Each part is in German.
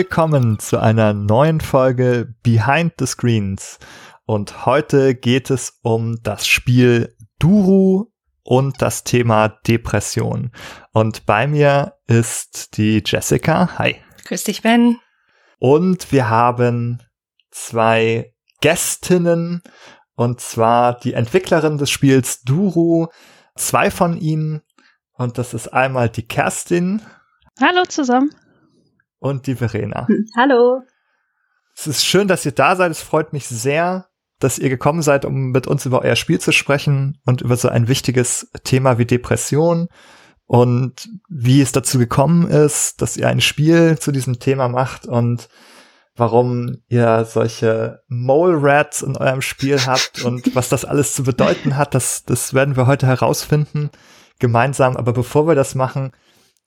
willkommen zu einer neuen Folge Behind the Screens. Und heute geht es um das Spiel Duru und das Thema Depression. Und bei mir ist die Jessica. Hi. Grüß dich, Ben. Und wir haben zwei Gästinnen, und zwar die Entwicklerin des Spiels Duru, zwei von ihnen. Und das ist einmal die Kerstin. Hallo zusammen. Und die Verena. Hallo. Es ist schön, dass ihr da seid. Es freut mich sehr, dass ihr gekommen seid, um mit uns über euer Spiel zu sprechen und über so ein wichtiges Thema wie Depression und wie es dazu gekommen ist, dass ihr ein Spiel zu diesem Thema macht und warum ihr solche Mole Rats in eurem Spiel habt und was das alles zu bedeuten hat, das, das werden wir heute herausfinden gemeinsam. Aber bevor wir das machen,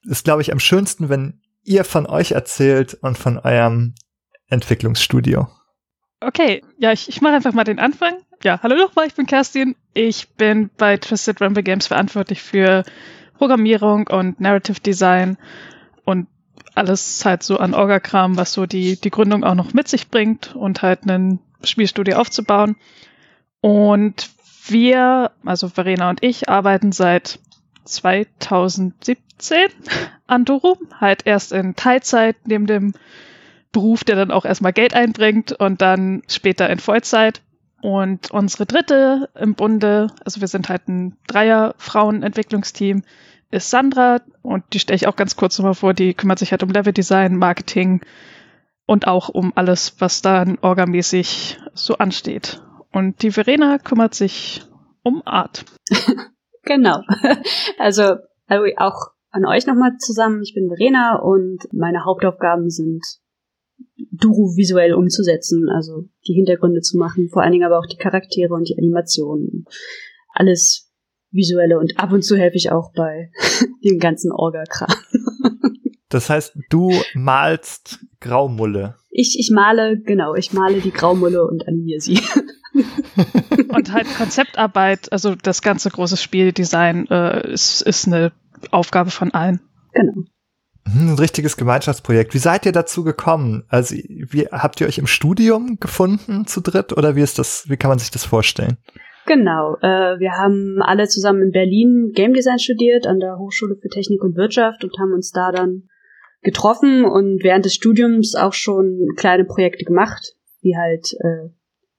ist, glaube ich, am schönsten, wenn ihr von euch erzählt und von eurem Entwicklungsstudio. Okay, ja, ich, ich mache einfach mal den Anfang. Ja, hallo nochmal, ich bin Kerstin. Ich bin bei Twisted Rumble Games verantwortlich für Programmierung und Narrative Design und alles halt so an Orgakram, was so die, die Gründung auch noch mit sich bringt und halt ein Spielstudio aufzubauen. Und wir, also Verena und ich, arbeiten seit 2017 an Doro, halt erst in Teilzeit neben dem Beruf, der dann auch erstmal Geld einbringt und dann später in Vollzeit. Und unsere dritte im Bunde, also wir sind halt ein Dreier-Frauen-Entwicklungsteam, ist Sandra und die stelle ich auch ganz kurz nochmal vor, die kümmert sich halt um Leveldesign, Marketing und auch um alles, was dann orgamäßig so ansteht. Und die Verena kümmert sich um Art. genau. Also, also auch an euch nochmal zusammen. Ich bin Verena und meine Hauptaufgaben sind Duru visuell umzusetzen, also die Hintergründe zu machen, vor allen Dingen aber auch die Charaktere und die Animationen. Alles visuelle und ab und zu helfe ich auch bei dem ganzen Orga-Kram. Das heißt, du malst Graumulle. Ich, ich male, genau, ich male die Graumulle und animiere sie. und halt Konzeptarbeit, also das ganze große Spieldesign äh, ist, ist eine Aufgabe von allen. Genau. Hm, ein richtiges Gemeinschaftsprojekt. Wie seid ihr dazu gekommen? Also, wie habt ihr euch im Studium gefunden zu dritt oder wie ist das, wie kann man sich das vorstellen? Genau, äh, wir haben alle zusammen in Berlin Game Design studiert an der Hochschule für Technik und Wirtschaft und haben uns da dann getroffen und während des Studiums auch schon kleine Projekte gemacht, wie halt äh,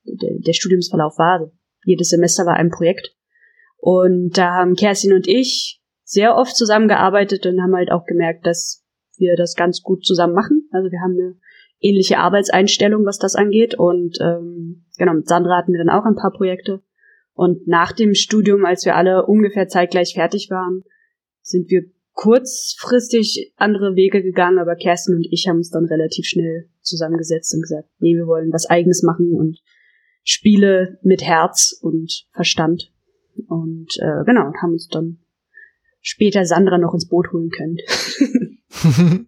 der, der Studiumsverlauf war. Also jedes Semester war ein Projekt. Und da haben Kerstin und ich sehr oft zusammengearbeitet und haben halt auch gemerkt, dass wir das ganz gut zusammen machen. Also wir haben eine ähnliche Arbeitseinstellung, was das angeht. Und ähm, genau, mit Sandra hatten wir dann auch ein paar Projekte. Und nach dem Studium, als wir alle ungefähr zeitgleich fertig waren, sind wir kurzfristig andere Wege gegangen, aber Kerstin und ich haben uns dann relativ schnell zusammengesetzt und gesagt, nee, wir wollen was eigenes machen und Spiele mit Herz und Verstand. Und äh, genau, haben uns dann später Sandra noch ins Boot holen können.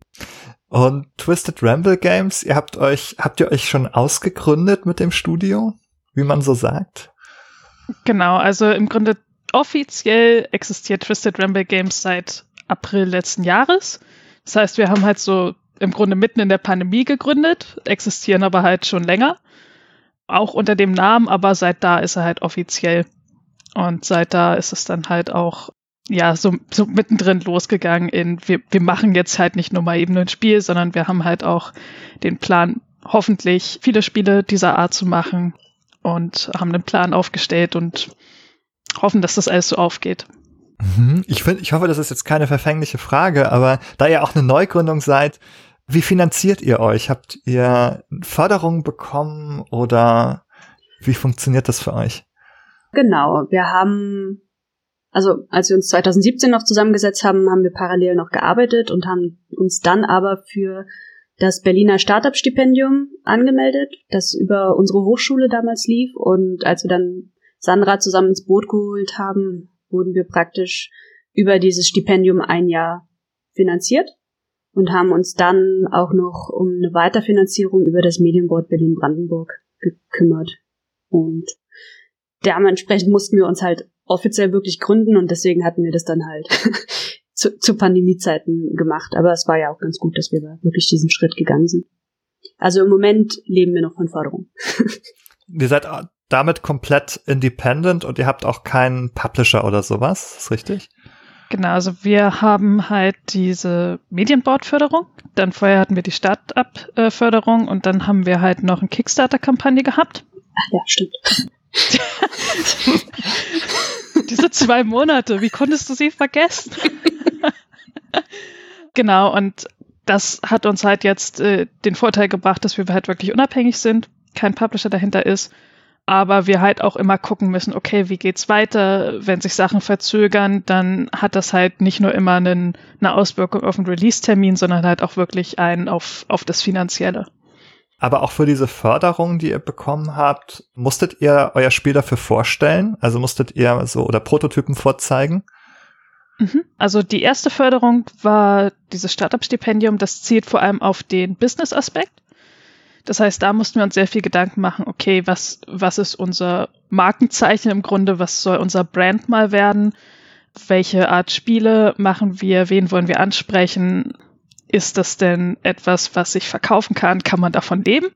und Twisted Ramble Games, ihr habt euch, habt ihr euch schon ausgegründet mit dem Studio, wie man so sagt? Genau, also im Grunde offiziell existiert Twisted Ramble Games seit April letzten Jahres. Das heißt, wir haben halt so im Grunde mitten in der Pandemie gegründet, existieren aber halt schon länger. Auch unter dem Namen, aber seit da ist er halt offiziell. Und seit da ist es dann halt auch, ja, so, so mittendrin losgegangen in, wir, wir machen jetzt halt nicht nur mal eben ein Spiel, sondern wir haben halt auch den Plan, hoffentlich viele Spiele dieser Art zu machen und haben einen Plan aufgestellt und hoffen, dass das alles so aufgeht. Mhm. Ich finde, ich hoffe, das ist jetzt keine verfängliche Frage, aber da ihr auch eine Neugründung seid, wie finanziert ihr euch? Habt ihr Förderung bekommen oder wie funktioniert das für euch? Genau, wir haben, also als wir uns 2017 noch zusammengesetzt haben, haben wir parallel noch gearbeitet und haben uns dann aber für das Berliner Startup-Stipendium angemeldet, das über unsere Hochschule damals lief. Und als wir dann Sandra zusammen ins Boot geholt haben, wurden wir praktisch über dieses Stipendium ein Jahr finanziert und haben uns dann auch noch um eine Weiterfinanzierung über das Medienboard Berlin-Brandenburg gekümmert. Und dementsprechend mussten wir uns halt offiziell wirklich gründen und deswegen hatten wir das dann halt zu, zu Pandemiezeiten gemacht. Aber es war ja auch ganz gut, dass wir da wirklich diesen Schritt gegangen sind. Also im Moment leben wir noch von Förderung. ihr seid damit komplett independent und ihr habt auch keinen Publisher oder sowas, ist richtig? Genau, also wir haben halt diese Medienboard-Förderung, dann vorher hatten wir die Start-up-Förderung und dann haben wir halt noch eine Kickstarter-Kampagne gehabt. Ach ja, stimmt. Diese zwei Monate, wie konntest du sie vergessen? genau, und das hat uns halt jetzt äh, den Vorteil gebracht, dass wir halt wirklich unabhängig sind, kein Publisher dahinter ist, aber wir halt auch immer gucken müssen, okay, wie geht's weiter? Wenn sich Sachen verzögern, dann hat das halt nicht nur immer einen, eine Auswirkung auf den Release-Termin, sondern halt auch wirklich einen auf, auf das Finanzielle. Aber auch für diese Förderung, die ihr bekommen habt, musstet ihr euer Spiel dafür vorstellen? Also musstet ihr so oder Prototypen vorzeigen? Mhm. Also die erste Förderung war dieses Startup-Stipendium. Das zielt vor allem auf den Business-Aspekt. Das heißt, da mussten wir uns sehr viel Gedanken machen, okay, was, was ist unser Markenzeichen im Grunde, was soll unser Brand mal werden? Welche Art Spiele machen wir? Wen wollen wir ansprechen? Ist das denn etwas, was sich verkaufen kann? Kann man davon leben?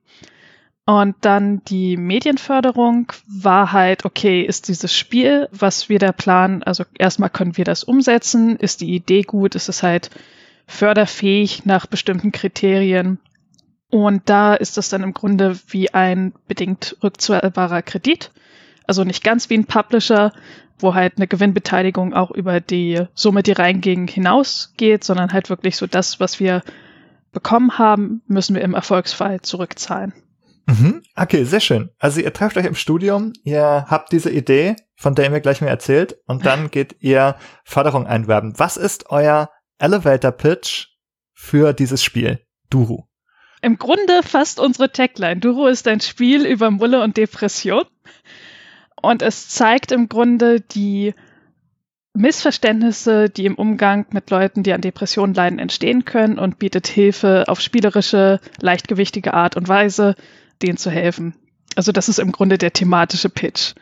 Und dann die Medienförderung war halt, okay, ist dieses Spiel, was wir da planen, also erstmal können wir das umsetzen, ist die Idee gut, ist es halt förderfähig nach bestimmten Kriterien. Und da ist das dann im Grunde wie ein bedingt rückzahlbarer Kredit. Also nicht ganz wie ein Publisher, wo halt eine Gewinnbeteiligung auch über die Summe, die reinging, hinausgeht, sondern halt wirklich so das, was wir bekommen haben, müssen wir im Erfolgsfall zurückzahlen. Mhm. Okay, sehr schön. Also ihr trefft euch im Studium, ihr habt diese Idee, von der ihr mir gleich mehr erzählt, und dann geht ihr Förderung einwerben. Was ist euer Elevator Pitch für dieses Spiel? Duru. Im Grunde fast unsere Tagline. Duru ist ein Spiel über Mulle und Depression. Und es zeigt im Grunde die Missverständnisse, die im Umgang mit Leuten, die an Depressionen leiden, entstehen können und bietet Hilfe auf spielerische, leichtgewichtige Art und Weise, denen zu helfen. Also das ist im Grunde der thematische Pitch.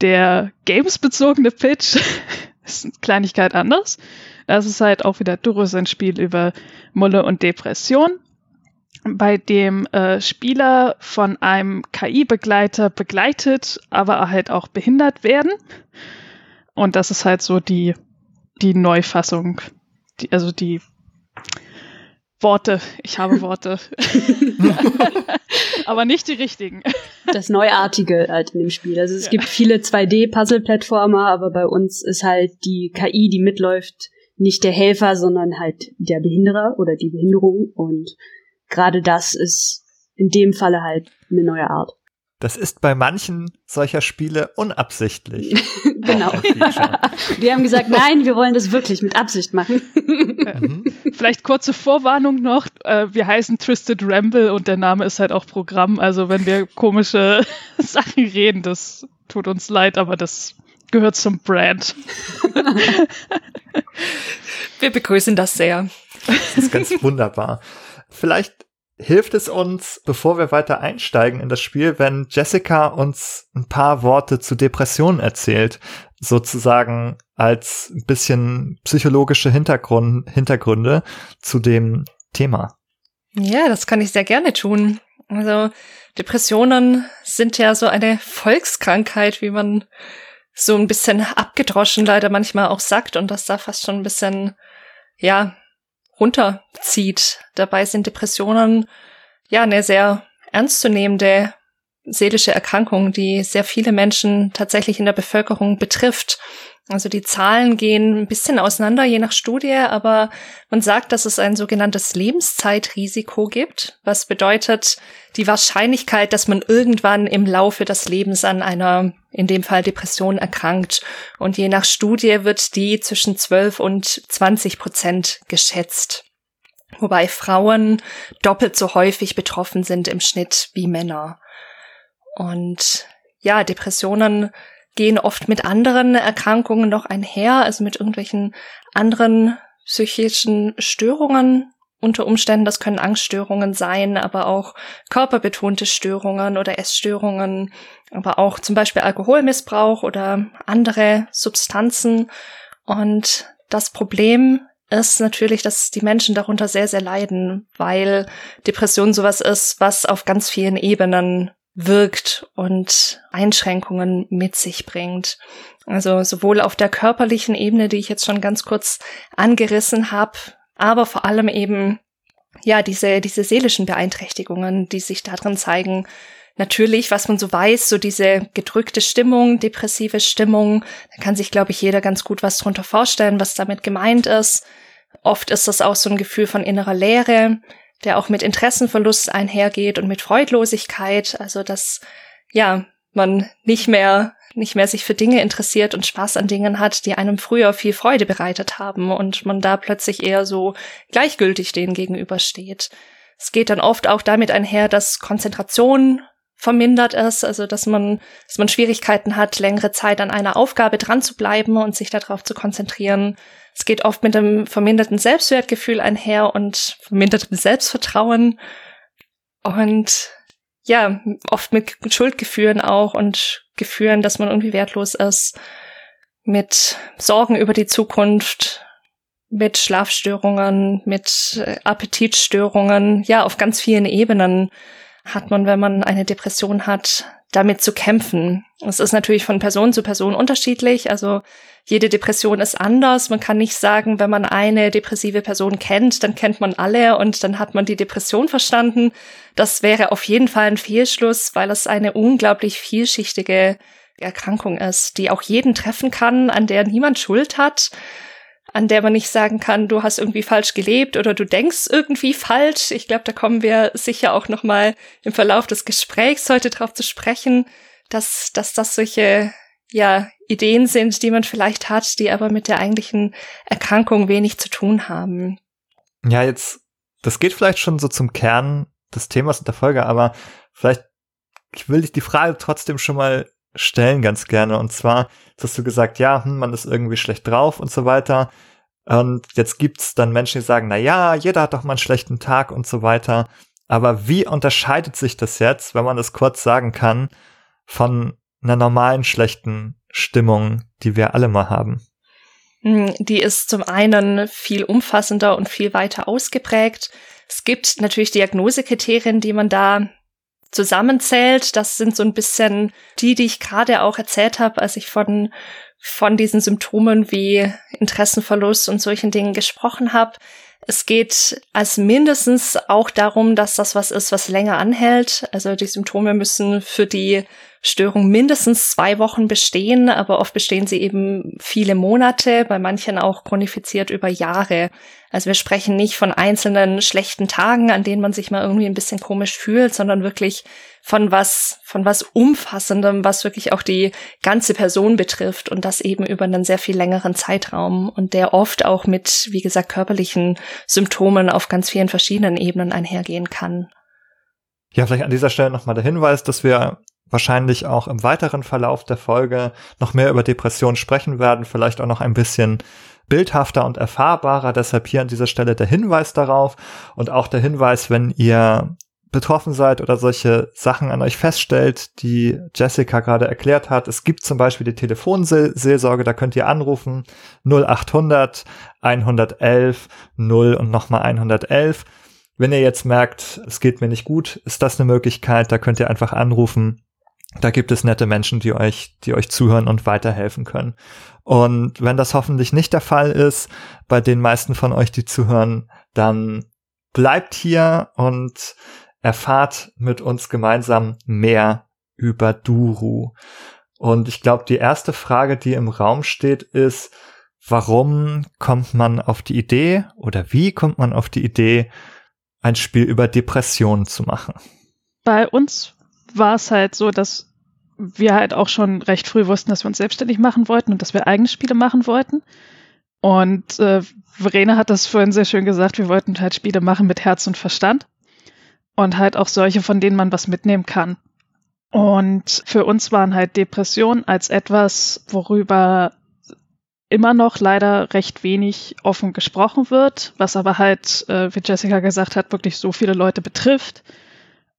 Der gamesbezogene Pitch ist eine Kleinigkeit anders. Das ist halt auch wieder Durus ein Spiel über Mulle und Depression, bei dem äh, Spieler von einem KI-Begleiter begleitet, aber halt auch behindert werden. Und das ist halt so die, die Neufassung, die, also die Worte. Ich habe Worte. Aber nicht die richtigen. Das Neuartige halt in dem Spiel. Also es ja. gibt viele 2D-Puzzle-Plattformer, aber bei uns ist halt die KI, die mitläuft, nicht der Helfer, sondern halt der Behinderer oder die Behinderung. Und gerade das ist in dem Falle halt eine neue Art. Das ist bei manchen solcher Spiele unabsichtlich. genau. wir haben gesagt, nein, wir wollen das wirklich mit Absicht machen. mhm. Vielleicht kurze Vorwarnung noch. Äh, wir heißen Twisted Ramble und der Name ist halt auch Programm. Also wenn wir komische Sachen reden, das tut uns leid, aber das gehört zum Brand. wir begrüßen das sehr. Das ist ganz wunderbar. Vielleicht hilft es uns, bevor wir weiter einsteigen in das Spiel, wenn Jessica uns ein paar Worte zu Depressionen erzählt, sozusagen als ein bisschen psychologische Hintergrund, Hintergründe zu dem Thema. Ja, das kann ich sehr gerne tun. Also Depressionen sind ja so eine Volkskrankheit, wie man so ein bisschen abgedroschen leider manchmal auch sagt und das da fast schon ein bisschen, ja, runterzieht. Dabei sind Depressionen ja eine sehr ernstzunehmende seelische Erkrankung, die sehr viele Menschen tatsächlich in der Bevölkerung betrifft. Also die Zahlen gehen ein bisschen auseinander, je nach Studie, aber man sagt, dass es ein sogenanntes Lebenszeitrisiko gibt, was bedeutet die Wahrscheinlichkeit, dass man irgendwann im Laufe des Lebens an einer, in dem Fall Depression, erkrankt. Und je nach Studie wird die zwischen 12 und 20 Prozent geschätzt. Wobei Frauen doppelt so häufig betroffen sind im Schnitt wie Männer. Und ja, Depressionen gehen oft mit anderen Erkrankungen noch einher, also mit irgendwelchen anderen psychischen Störungen. Unter Umständen, das können Angststörungen sein, aber auch körperbetonte Störungen oder Essstörungen, aber auch zum Beispiel Alkoholmissbrauch oder andere Substanzen. Und Das Problem ist natürlich, dass die Menschen darunter sehr, sehr leiden, weil Depression sowas ist, was auf ganz vielen Ebenen wirkt und Einschränkungen mit sich bringt. Also sowohl auf der körperlichen Ebene, die ich jetzt schon ganz kurz angerissen habe, aber vor allem eben ja diese diese seelischen Beeinträchtigungen, die sich darin zeigen. Natürlich, was man so weiß, so diese gedrückte Stimmung, depressive Stimmung, da kann sich, glaube ich, jeder ganz gut was drunter vorstellen, was damit gemeint ist. Oft ist das auch so ein Gefühl von innerer Leere, der auch mit Interessenverlust einhergeht und mit Freudlosigkeit, also dass ja, man nicht mehr nicht mehr sich für Dinge interessiert und Spaß an Dingen hat, die einem früher viel Freude bereitet haben und man da plötzlich eher so gleichgültig denen gegenübersteht. Es geht dann oft auch damit einher, dass Konzentration vermindert ist, also dass man, dass man Schwierigkeiten hat, längere Zeit an einer Aufgabe dran zu bleiben und sich darauf zu konzentrieren. Es geht oft mit einem verminderten Selbstwertgefühl einher und vermindertem Selbstvertrauen und ja, oft mit Schuldgefühlen auch und Gefühlen, dass man irgendwie wertlos ist, mit Sorgen über die Zukunft, mit Schlafstörungen, mit äh, Appetitstörungen, ja, auf ganz vielen Ebenen hat man, wenn man eine Depression hat, damit zu kämpfen. Es ist natürlich von Person zu Person unterschiedlich. Also jede Depression ist anders. Man kann nicht sagen, wenn man eine depressive Person kennt, dann kennt man alle und dann hat man die Depression verstanden. Das wäre auf jeden Fall ein Fehlschluss, weil es eine unglaublich vielschichtige Erkrankung ist, die auch jeden treffen kann, an der niemand Schuld hat an der man nicht sagen kann, du hast irgendwie falsch gelebt oder du denkst irgendwie falsch. Ich glaube, da kommen wir sicher auch noch mal im Verlauf des Gesprächs heute drauf zu sprechen, dass dass das solche ja Ideen sind, die man vielleicht hat, die aber mit der eigentlichen Erkrankung wenig zu tun haben. Ja, jetzt das geht vielleicht schon so zum Kern des Themas in der Folge, aber vielleicht will ich die Frage trotzdem schon mal stellen ganz gerne. Und zwar hast du gesagt, ja, hm, man ist irgendwie schlecht drauf und so weiter. Und jetzt gibt's dann Menschen, die sagen, na ja, jeder hat doch mal einen schlechten Tag und so weiter. Aber wie unterscheidet sich das jetzt, wenn man das kurz sagen kann, von einer normalen schlechten Stimmung, die wir alle mal haben? Hm, die ist zum einen viel umfassender und viel weiter ausgeprägt. Es gibt natürlich Diagnosekriterien, die man da zusammenzählt. Das sind so ein bisschen die, die ich gerade auch erzählt habe, als ich von von diesen Symptomen wie Interessenverlust und solchen Dingen gesprochen habe. Es geht als mindestens auch darum, dass das was ist, was länger anhält. Also die Symptome müssen für die Störung mindestens zwei Wochen bestehen, aber oft bestehen sie eben viele Monate, bei manchen auch chronifiziert über Jahre. Also wir sprechen nicht von einzelnen schlechten Tagen, an denen man sich mal irgendwie ein bisschen komisch fühlt, sondern wirklich von was, von was umfassendem, was wirklich auch die ganze Person betrifft und das eben über einen sehr viel längeren Zeitraum und der oft auch mit, wie gesagt, körperlichen Symptomen auf ganz vielen verschiedenen Ebenen einhergehen kann. Ja, vielleicht an dieser Stelle nochmal der Hinweis, dass wir wahrscheinlich auch im weiteren Verlauf der Folge noch mehr über Depressionen sprechen werden, vielleicht auch noch ein bisschen bildhafter und erfahrbarer. Deshalb hier an dieser Stelle der Hinweis darauf und auch der Hinweis, wenn ihr betroffen seid oder solche Sachen an euch feststellt, die Jessica gerade erklärt hat. Es gibt zum Beispiel die Telefonseelsorge, da könnt ihr anrufen 0800 111 0 und nochmal 111. Wenn ihr jetzt merkt, es geht mir nicht gut, ist das eine Möglichkeit, da könnt ihr einfach anrufen da gibt es nette Menschen, die euch, die euch zuhören und weiterhelfen können. Und wenn das hoffentlich nicht der Fall ist, bei den meisten von euch, die zuhören, dann bleibt hier und erfahrt mit uns gemeinsam mehr über Duru. Und ich glaube, die erste Frage, die im Raum steht, ist, warum kommt man auf die Idee oder wie kommt man auf die Idee, ein Spiel über Depressionen zu machen? Bei uns war es halt so, dass wir halt auch schon recht früh wussten, dass wir uns selbstständig machen wollten und dass wir eigene Spiele machen wollten. Und äh, Verena hat das vorhin sehr schön gesagt, wir wollten halt Spiele machen mit Herz und Verstand und halt auch solche, von denen man was mitnehmen kann. Und für uns waren halt Depressionen als etwas, worüber immer noch leider recht wenig offen gesprochen wird, was aber halt, äh, wie Jessica gesagt hat, wirklich so viele Leute betrifft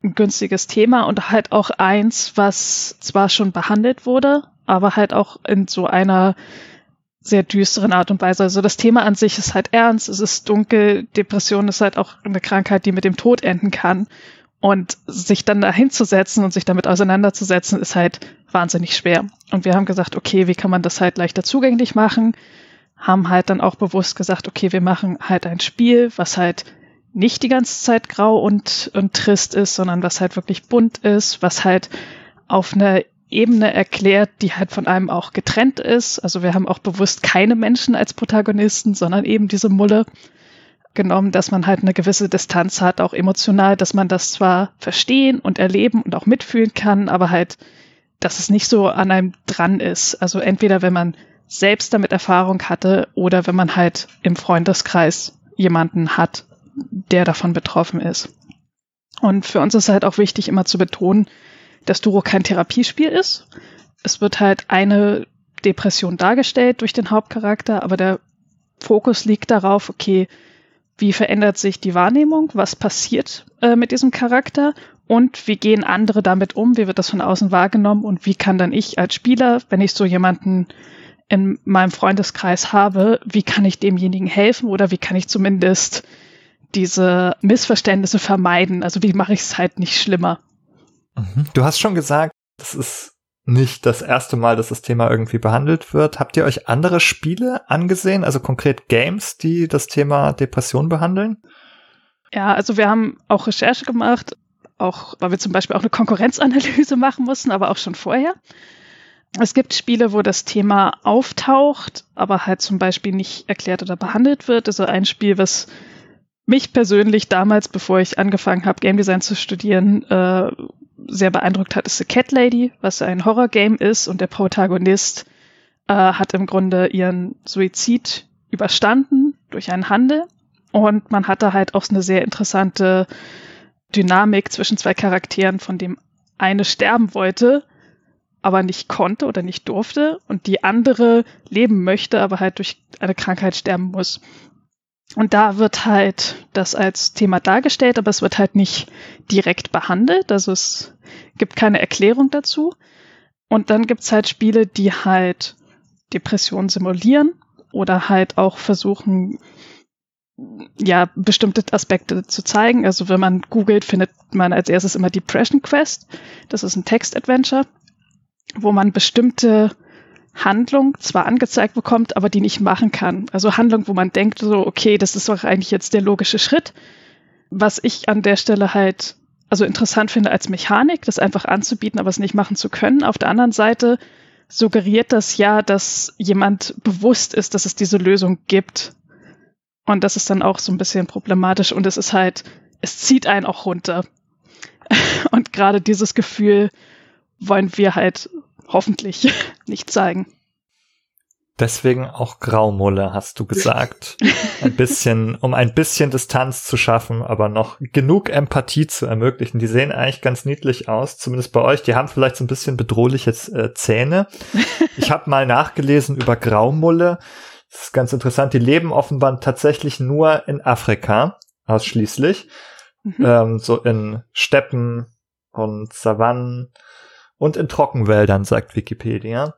ein günstiges Thema und halt auch eins, was zwar schon behandelt wurde, aber halt auch in so einer sehr düsteren Art und Weise. Also das Thema an sich ist halt ernst, es ist dunkel, Depression ist halt auch eine Krankheit, die mit dem Tod enden kann. Und sich dann da hinzusetzen und sich damit auseinanderzusetzen, ist halt wahnsinnig schwer. Und wir haben gesagt, okay, wie kann man das halt leichter zugänglich machen? Haben halt dann auch bewusst gesagt, okay, wir machen halt ein Spiel, was halt nicht die ganze Zeit grau und, und trist ist, sondern was halt wirklich bunt ist, was halt auf einer Ebene erklärt, die halt von einem auch getrennt ist. Also wir haben auch bewusst keine Menschen als Protagonisten, sondern eben diese Mulle genommen, dass man halt eine gewisse Distanz hat, auch emotional, dass man das zwar verstehen und erleben und auch mitfühlen kann, aber halt, dass es nicht so an einem dran ist. Also entweder wenn man selbst damit Erfahrung hatte oder wenn man halt im Freundeskreis jemanden hat, der davon betroffen ist. Und für uns ist halt auch wichtig, immer zu betonen, dass Duro kein Therapiespiel ist. Es wird halt eine Depression dargestellt durch den Hauptcharakter, aber der Fokus liegt darauf, okay, wie verändert sich die Wahrnehmung, was passiert äh, mit diesem Charakter und wie gehen andere damit um, wie wird das von außen wahrgenommen und wie kann dann ich als Spieler, wenn ich so jemanden in meinem Freundeskreis habe, wie kann ich demjenigen helfen oder wie kann ich zumindest diese Missverständnisse vermeiden? Also wie mache ich es halt nicht schlimmer? Mhm. Du hast schon gesagt, das ist nicht das erste Mal, dass das Thema irgendwie behandelt wird. Habt ihr euch andere Spiele angesehen, also konkret Games, die das Thema Depression behandeln? Ja, also wir haben auch Recherche gemacht, auch weil wir zum Beispiel auch eine Konkurrenzanalyse machen mussten, aber auch schon vorher. Es gibt Spiele, wo das Thema auftaucht, aber halt zum Beispiel nicht erklärt oder behandelt wird. Also ein Spiel, was mich persönlich damals, bevor ich angefangen habe, Game Design zu studieren, äh, sehr beeindruckt hat, ist The Cat Lady, was ein Horror-Game ist und der Protagonist äh, hat im Grunde ihren Suizid überstanden durch einen Handel und man hatte halt auch eine sehr interessante Dynamik zwischen zwei Charakteren, von dem eine sterben wollte, aber nicht konnte oder nicht durfte und die andere leben möchte, aber halt durch eine Krankheit sterben muss. Und da wird halt das als Thema dargestellt, aber es wird halt nicht direkt behandelt. Also es gibt keine Erklärung dazu. Und dann gibt's halt Spiele, die halt Depressionen simulieren oder halt auch versuchen, ja, bestimmte Aspekte zu zeigen. Also wenn man googelt, findet man als erstes immer Depression Quest. Das ist ein Text-Adventure, wo man bestimmte Handlung zwar angezeigt bekommt, aber die nicht machen kann. Also Handlung, wo man denkt, so, okay, das ist doch eigentlich jetzt der logische Schritt. Was ich an der Stelle halt also interessant finde als Mechanik, das einfach anzubieten, aber es nicht machen zu können. Auf der anderen Seite suggeriert das ja, dass jemand bewusst ist, dass es diese Lösung gibt. Und das ist dann auch so ein bisschen problematisch und es ist halt, es zieht einen auch runter. Und gerade dieses Gefühl wollen wir halt hoffentlich nicht zeigen. Deswegen auch Graumulle, hast du gesagt. Ein bisschen, um ein bisschen Distanz zu schaffen, aber noch genug Empathie zu ermöglichen. Die sehen eigentlich ganz niedlich aus, zumindest bei euch. Die haben vielleicht so ein bisschen bedrohliche äh, Zähne. Ich habe mal nachgelesen über Graumulle. Das ist ganz interessant. Die leben offenbar tatsächlich nur in Afrika, ausschließlich. Mhm. Ähm, so in Steppen und Savannen und in Trockenwäldern, sagt Wikipedia.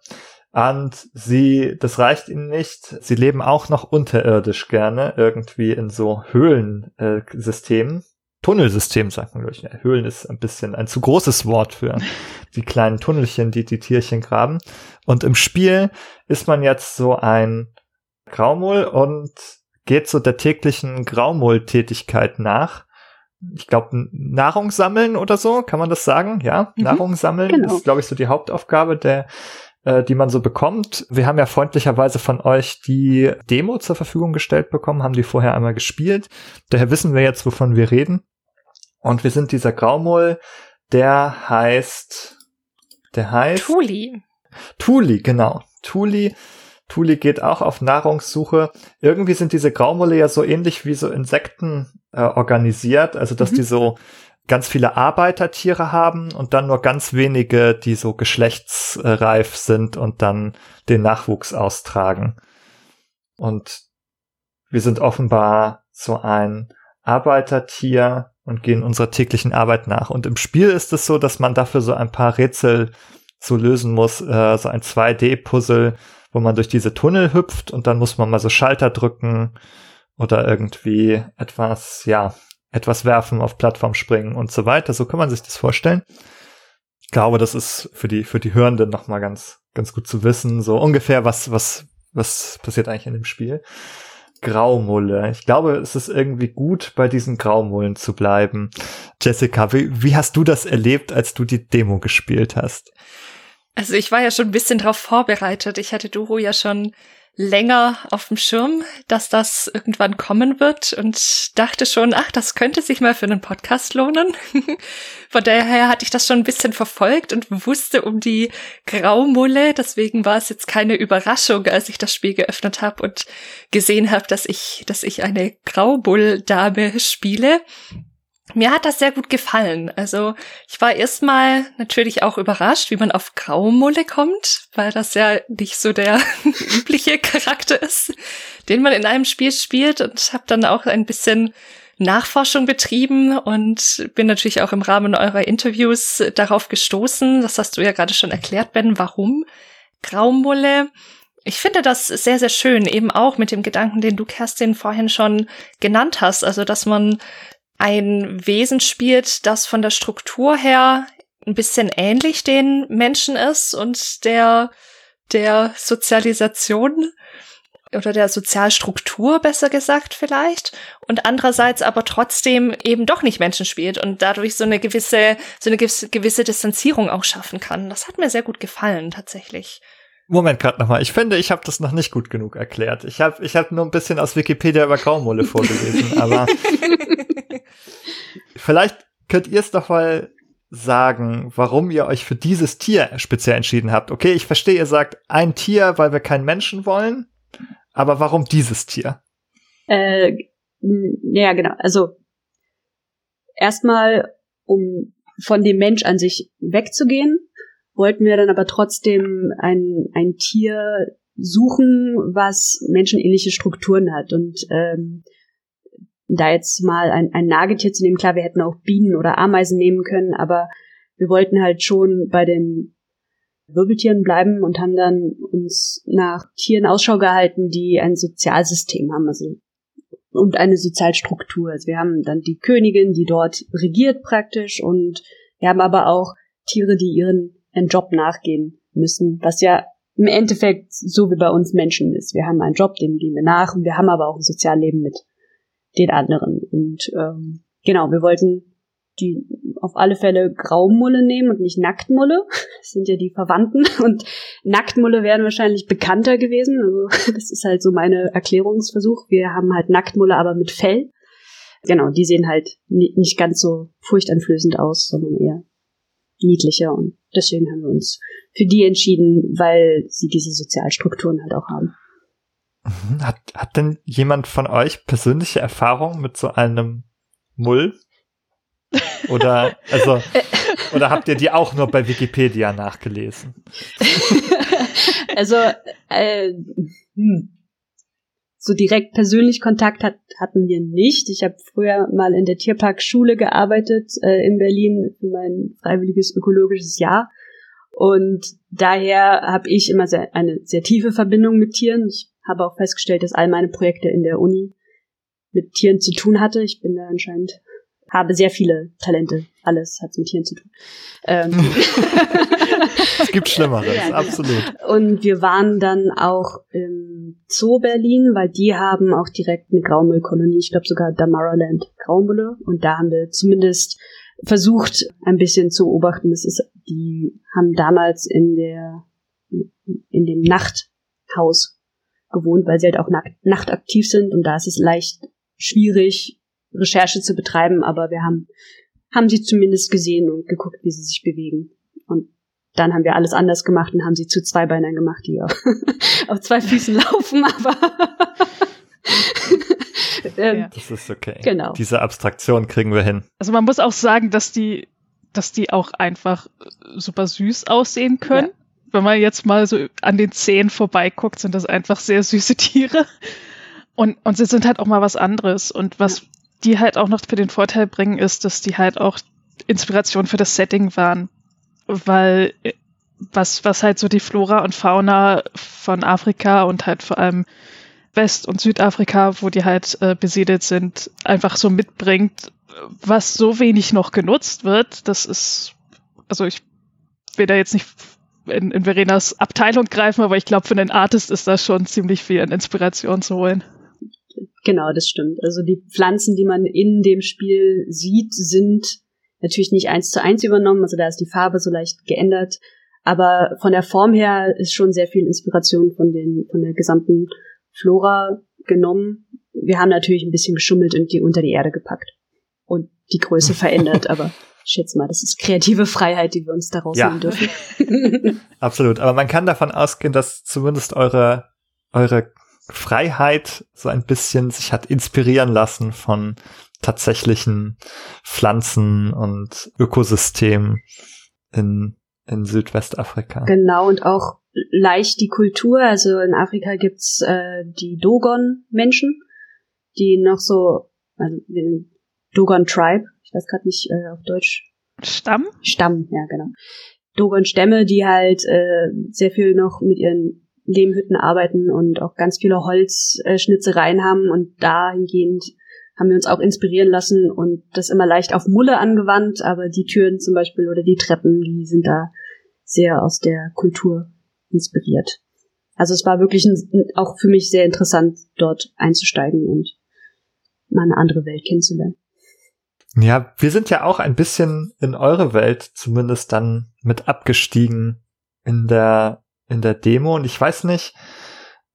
Und sie, das reicht ihnen nicht. Sie leben auch noch unterirdisch gerne, irgendwie in so Höhlensystemen. Tunnelsystem, sagt man, glaube ich. Ja, Höhlen ist ein bisschen ein zu großes Wort für die kleinen Tunnelchen, die die Tierchen graben. Und im Spiel ist man jetzt so ein Graumull und geht so der täglichen Graumull-Tätigkeit nach ich glaube, Nahrung sammeln oder so, kann man das sagen? Ja, mhm, Nahrung sammeln genau. ist, glaube ich, so die Hauptaufgabe, der, äh, die man so bekommt. Wir haben ja freundlicherweise von euch die Demo zur Verfügung gestellt bekommen, haben die vorher einmal gespielt. Daher wissen wir jetzt, wovon wir reden. Und wir sind dieser Graumull, der heißt, der heißt Tuli. Tuli, genau. Tuli Tuli geht auch auf Nahrungssuche. Irgendwie sind diese Graumulle ja so ähnlich wie so Insekten äh, organisiert, also dass mhm. die so ganz viele Arbeitertiere haben und dann nur ganz wenige, die so geschlechtsreif sind und dann den Nachwuchs austragen. Und wir sind offenbar so ein Arbeitertier und gehen unserer täglichen Arbeit nach. Und im Spiel ist es so, dass man dafür so ein paar Rätsel so lösen muss, äh, so ein 2D-Puzzle, wo man durch diese Tunnel hüpft und dann muss man mal so Schalter drücken oder irgendwie etwas, ja, etwas werfen, auf Plattform springen und so weiter. So kann man sich das vorstellen. Ich glaube, das ist für die, für die Hörenden nochmal ganz, ganz gut zu wissen. So ungefähr, was, was, was passiert eigentlich in dem Spiel. Graumulle. Ich glaube, es ist irgendwie gut, bei diesen Graumullen zu bleiben. Jessica, wie, wie hast du das erlebt, als du die Demo gespielt hast? Also ich war ja schon ein bisschen darauf vorbereitet. Ich hatte Duro ja schon länger auf dem Schirm, dass das irgendwann kommen wird und dachte schon, ach, das könnte sich mal für einen Podcast lohnen. Von daher hatte ich das schon ein bisschen verfolgt und wusste um die Graumulle. Deswegen war es jetzt keine Überraschung, als ich das Spiel geöffnet habe und gesehen habe, dass ich, dass ich eine Graubull-Dame spiele. Mir hat das sehr gut gefallen. Also ich war erstmal natürlich auch überrascht, wie man auf Graumulle kommt, weil das ja nicht so der übliche Charakter ist, den man in einem Spiel spielt und habe dann auch ein bisschen Nachforschung betrieben und bin natürlich auch im Rahmen eurer Interviews darauf gestoßen. Das hast du ja gerade schon erklärt, Ben, warum Graumulle. Ich finde das sehr, sehr schön, eben auch mit dem Gedanken, den du, Kerstin, vorhin schon genannt hast. Also, dass man ein Wesen spielt, das von der Struktur her ein bisschen ähnlich den Menschen ist und der, der Sozialisation oder der Sozialstruktur besser gesagt vielleicht und andererseits aber trotzdem eben doch nicht Menschen spielt und dadurch so eine gewisse so eine gewisse, Distanzierung auch schaffen kann. Das hat mir sehr gut gefallen tatsächlich. Moment gerade nochmal. Ich finde, ich habe das noch nicht gut genug erklärt. Ich habe ich hab nur ein bisschen aus Wikipedia über Graumulle vorgelesen, aber Vielleicht könnt ihr es doch mal sagen, warum ihr euch für dieses Tier speziell entschieden habt. Okay, ich verstehe, ihr sagt ein Tier, weil wir keinen Menschen wollen, aber warum dieses Tier? Äh, ja, genau. Also erstmal, um von dem Mensch an sich wegzugehen, wollten wir dann aber trotzdem ein, ein Tier suchen, was menschenähnliche Strukturen hat. Und ähm, da jetzt mal ein, ein Nagetier zu nehmen, klar, wir hätten auch Bienen oder Ameisen nehmen können, aber wir wollten halt schon bei den Wirbeltieren bleiben und haben dann uns nach Tieren Ausschau gehalten, die ein Sozialsystem haben, also und eine Sozialstruktur. Also wir haben dann die Königin, die dort regiert praktisch und wir haben aber auch Tiere, die ihren, ihren Job nachgehen müssen, was ja im Endeffekt so wie bei uns Menschen ist. Wir haben einen Job, dem gehen wir nach und wir haben aber auch ein Sozialleben mit den anderen. Und ähm, genau, wir wollten die auf alle Fälle Graumulle nehmen und nicht Nacktmulle. Das sind ja die Verwandten. Und Nacktmulle wären wahrscheinlich bekannter gewesen. Also das ist halt so meine Erklärungsversuch. Wir haben halt Nacktmulle, aber mit Fell. Genau, die sehen halt nicht ganz so furchteinflößend aus, sondern eher niedlicher. Und deswegen haben wir uns für die entschieden, weil sie diese Sozialstrukturen halt auch haben. Mhm. Hat, hat denn jemand von euch persönliche Erfahrung mit so einem Mull? Oder, also, oder habt ihr die auch nur bei Wikipedia nachgelesen? also, äh, hm. So direkt persönlich Kontakt hat, hatten wir nicht. Ich habe früher mal in der Tierparkschule gearbeitet äh, in Berlin für mein freiwilliges ökologisches Jahr. Und daher habe ich immer sehr, eine sehr tiefe Verbindung mit Tieren. Ich habe auch festgestellt, dass all meine Projekte in der Uni mit Tieren zu tun hatte. Ich bin da anscheinend, habe sehr viele Talente. Alles hat mit Tieren zu tun. Ähm. es gibt Schlimmeres, ja, genau. absolut. Und wir waren dann auch im Zoo Berlin, weil die haben auch direkt eine Graumüllkolonie. Ich glaube sogar Damaraland Graumulle. Und da haben wir zumindest versucht, ein bisschen zu beobachten. Das ist, die haben damals in der, in dem Nachthaus gewohnt, weil sie halt auch nackt, nachtaktiv sind und da ist es leicht schwierig, Recherche zu betreiben, aber wir haben, haben sie zumindest gesehen und geguckt, wie sie sich bewegen. Und dann haben wir alles anders gemacht und haben sie zu Zweibeinern gemacht, die auf, auf zwei Füßen laufen, aber ähm, das ist okay. Genau. Diese Abstraktion kriegen wir hin. Also man muss auch sagen, dass die, dass die auch einfach super süß aussehen können. Ja wenn man jetzt mal so an den Zehen vorbeiguckt, sind das einfach sehr süße Tiere. Und, und sie sind halt auch mal was anderes. Und was die halt auch noch für den Vorteil bringen, ist, dass die halt auch Inspiration für das Setting waren. Weil was, was halt so die Flora und Fauna von Afrika und halt vor allem West- und Südafrika, wo die halt äh, besiedelt sind, einfach so mitbringt, was so wenig noch genutzt wird. Das ist, also ich will da jetzt nicht in, in Verenas Abteilung greifen, aber ich glaube, für einen Artist ist das schon ziemlich viel an Inspiration zu holen. Genau, das stimmt. Also die Pflanzen, die man in dem Spiel sieht, sind natürlich nicht eins zu eins übernommen. Also da ist die Farbe so leicht geändert. Aber von der Form her ist schon sehr viel Inspiration von den, von der gesamten Flora genommen. Wir haben natürlich ein bisschen geschummelt und die unter die Erde gepackt und die Größe verändert, aber ich schätze mal, das ist kreative Freiheit, die wir uns daraus ja. nehmen dürfen. Absolut. Aber man kann davon ausgehen, dass zumindest eure, eure Freiheit so ein bisschen sich hat inspirieren lassen von tatsächlichen Pflanzen und Ökosystemen in, in Südwestafrika. Genau, und auch leicht die Kultur. Also in Afrika gibt's äh, die Dogon-Menschen, die noch so, also den Dogon Tribe, ich weiß gerade nicht äh, auf Deutsch. Stamm? Stamm, ja, genau. Dogon-Stämme, die halt äh, sehr viel noch mit ihren Lehmhütten arbeiten und auch ganz viele Holzschnitzereien haben und dahingehend haben wir uns auch inspirieren lassen und das immer leicht auf Mulle angewandt, aber die Türen zum Beispiel oder die Treppen, die sind da sehr aus der Kultur inspiriert. Also es war wirklich ein, auch für mich sehr interessant, dort einzusteigen und mal eine andere Welt kennenzulernen. Ja, wir sind ja auch ein bisschen in eure Welt zumindest dann mit abgestiegen in der, in der Demo. Und ich weiß nicht,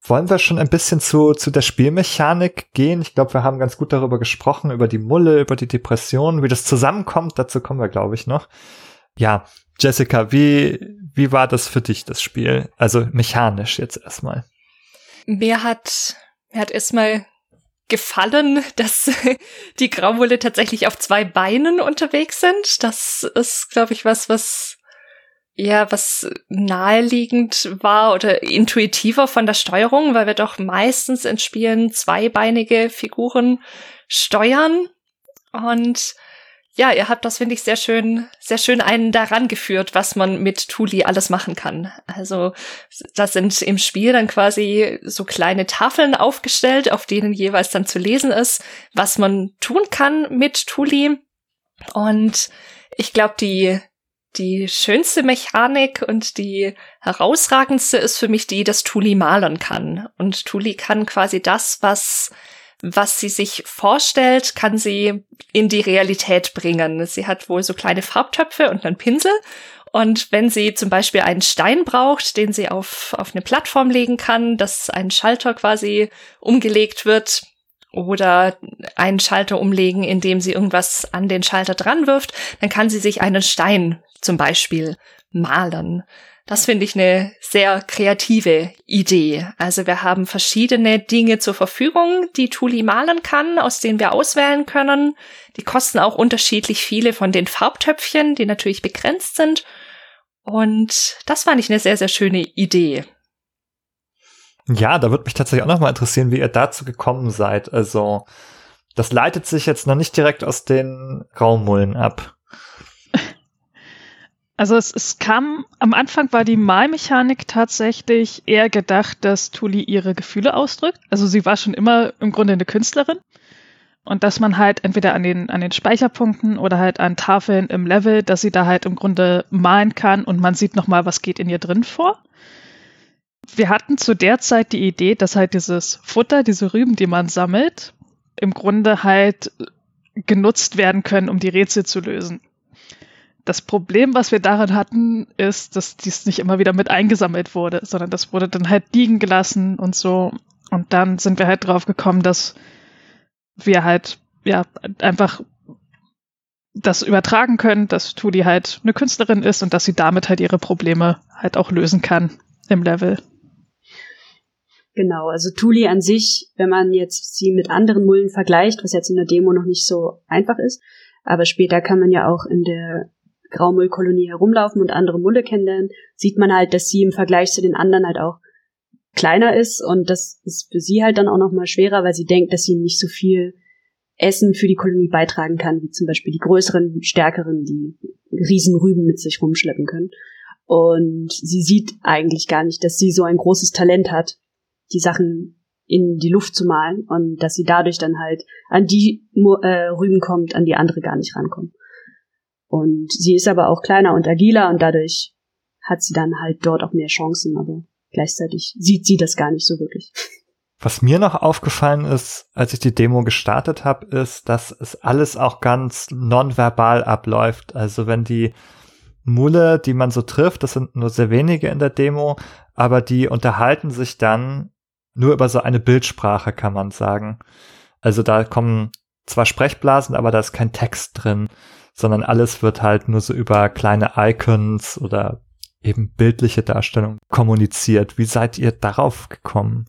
wollen wir schon ein bisschen zu, zu der Spielmechanik gehen? Ich glaube, wir haben ganz gut darüber gesprochen, über die Mulle, über die Depression, wie das zusammenkommt. Dazu kommen wir, glaube ich, noch. Ja, Jessica, wie, wie war das für dich, das Spiel? Also mechanisch jetzt erstmal. Mir hat, mir hat erstmal gefallen, dass die Graumulle tatsächlich auf zwei Beinen unterwegs sind. Das ist, glaube ich, was, was ja, was naheliegend war oder intuitiver von der Steuerung, weil wir doch meistens in Spielen zweibeinige Figuren steuern. Und ja, ihr habt das, finde ich, sehr schön, sehr schön einen daran geführt, was man mit Tuli alles machen kann. Also, das sind im Spiel dann quasi so kleine Tafeln aufgestellt, auf denen jeweils dann zu lesen ist, was man tun kann mit Tuli. Und ich glaube, die, die schönste Mechanik und die herausragendste ist für mich die, dass Tuli malen kann. Und Tuli kann quasi das, was was sie sich vorstellt, kann sie in die Realität bringen. Sie hat wohl so kleine Farbtöpfe und einen Pinsel. Und wenn sie zum Beispiel einen Stein braucht, den sie auf, auf eine Plattform legen kann, dass ein Schalter quasi umgelegt wird, oder einen Schalter umlegen, indem sie irgendwas an den Schalter dran wirft, dann kann sie sich einen Stein zum Beispiel malen. Das finde ich eine sehr kreative Idee. Also wir haben verschiedene Dinge zur Verfügung, die Tuli malen kann, aus denen wir auswählen können. Die kosten auch unterschiedlich viele von den Farbtöpfchen, die natürlich begrenzt sind. Und das fand ich eine sehr, sehr schöne Idee. Ja, da würde mich tatsächlich auch nochmal interessieren, wie ihr dazu gekommen seid. Also, das leitet sich jetzt noch nicht direkt aus den Graumullen ab. Also es, es kam, am Anfang war die Malmechanik tatsächlich eher gedacht, dass Tuli ihre Gefühle ausdrückt. Also sie war schon immer im Grunde eine Künstlerin. Und dass man halt entweder an den, an den Speicherpunkten oder halt an Tafeln im Level, dass sie da halt im Grunde malen kann und man sieht nochmal, was geht in ihr drin vor. Wir hatten zu der Zeit die Idee, dass halt dieses Futter, diese Rüben, die man sammelt, im Grunde halt genutzt werden können, um die Rätsel zu lösen. Das Problem, was wir daran hatten, ist, dass dies nicht immer wieder mit eingesammelt wurde, sondern das wurde dann halt liegen gelassen und so. Und dann sind wir halt drauf gekommen, dass wir halt, ja, einfach das übertragen können, dass Tudi halt eine Künstlerin ist und dass sie damit halt ihre Probleme halt auch lösen kann im Level. Genau, also Tuli an sich, wenn man jetzt sie mit anderen Mullen vergleicht, was jetzt in der Demo noch nicht so einfach ist, aber später kann man ja auch in der Graumullkolonie herumlaufen und andere Mulle kennenlernen, sieht man halt, dass sie im Vergleich zu den anderen halt auch kleiner ist und das ist für sie halt dann auch nochmal schwerer, weil sie denkt, dass sie nicht so viel Essen für die Kolonie beitragen kann, wie zum Beispiel die größeren, stärkeren, die Riesenrüben mit sich rumschleppen können. Und sie sieht eigentlich gar nicht, dass sie so ein großes Talent hat, die Sachen in die Luft zu malen und dass sie dadurch dann halt an die äh, Rüben kommt, an die andere gar nicht rankommt. Und sie ist aber auch kleiner und agiler und dadurch hat sie dann halt dort auch mehr Chancen, aber gleichzeitig sieht sie das gar nicht so wirklich. Was mir noch aufgefallen ist, als ich die Demo gestartet habe, ist, dass es alles auch ganz nonverbal abläuft. Also wenn die Mule, die man so trifft, das sind nur sehr wenige in der Demo, aber die unterhalten sich dann nur über so eine Bildsprache, kann man sagen. Also da kommen zwar Sprechblasen, aber da ist kein Text drin, sondern alles wird halt nur so über kleine Icons oder eben bildliche Darstellung kommuniziert. Wie seid ihr darauf gekommen?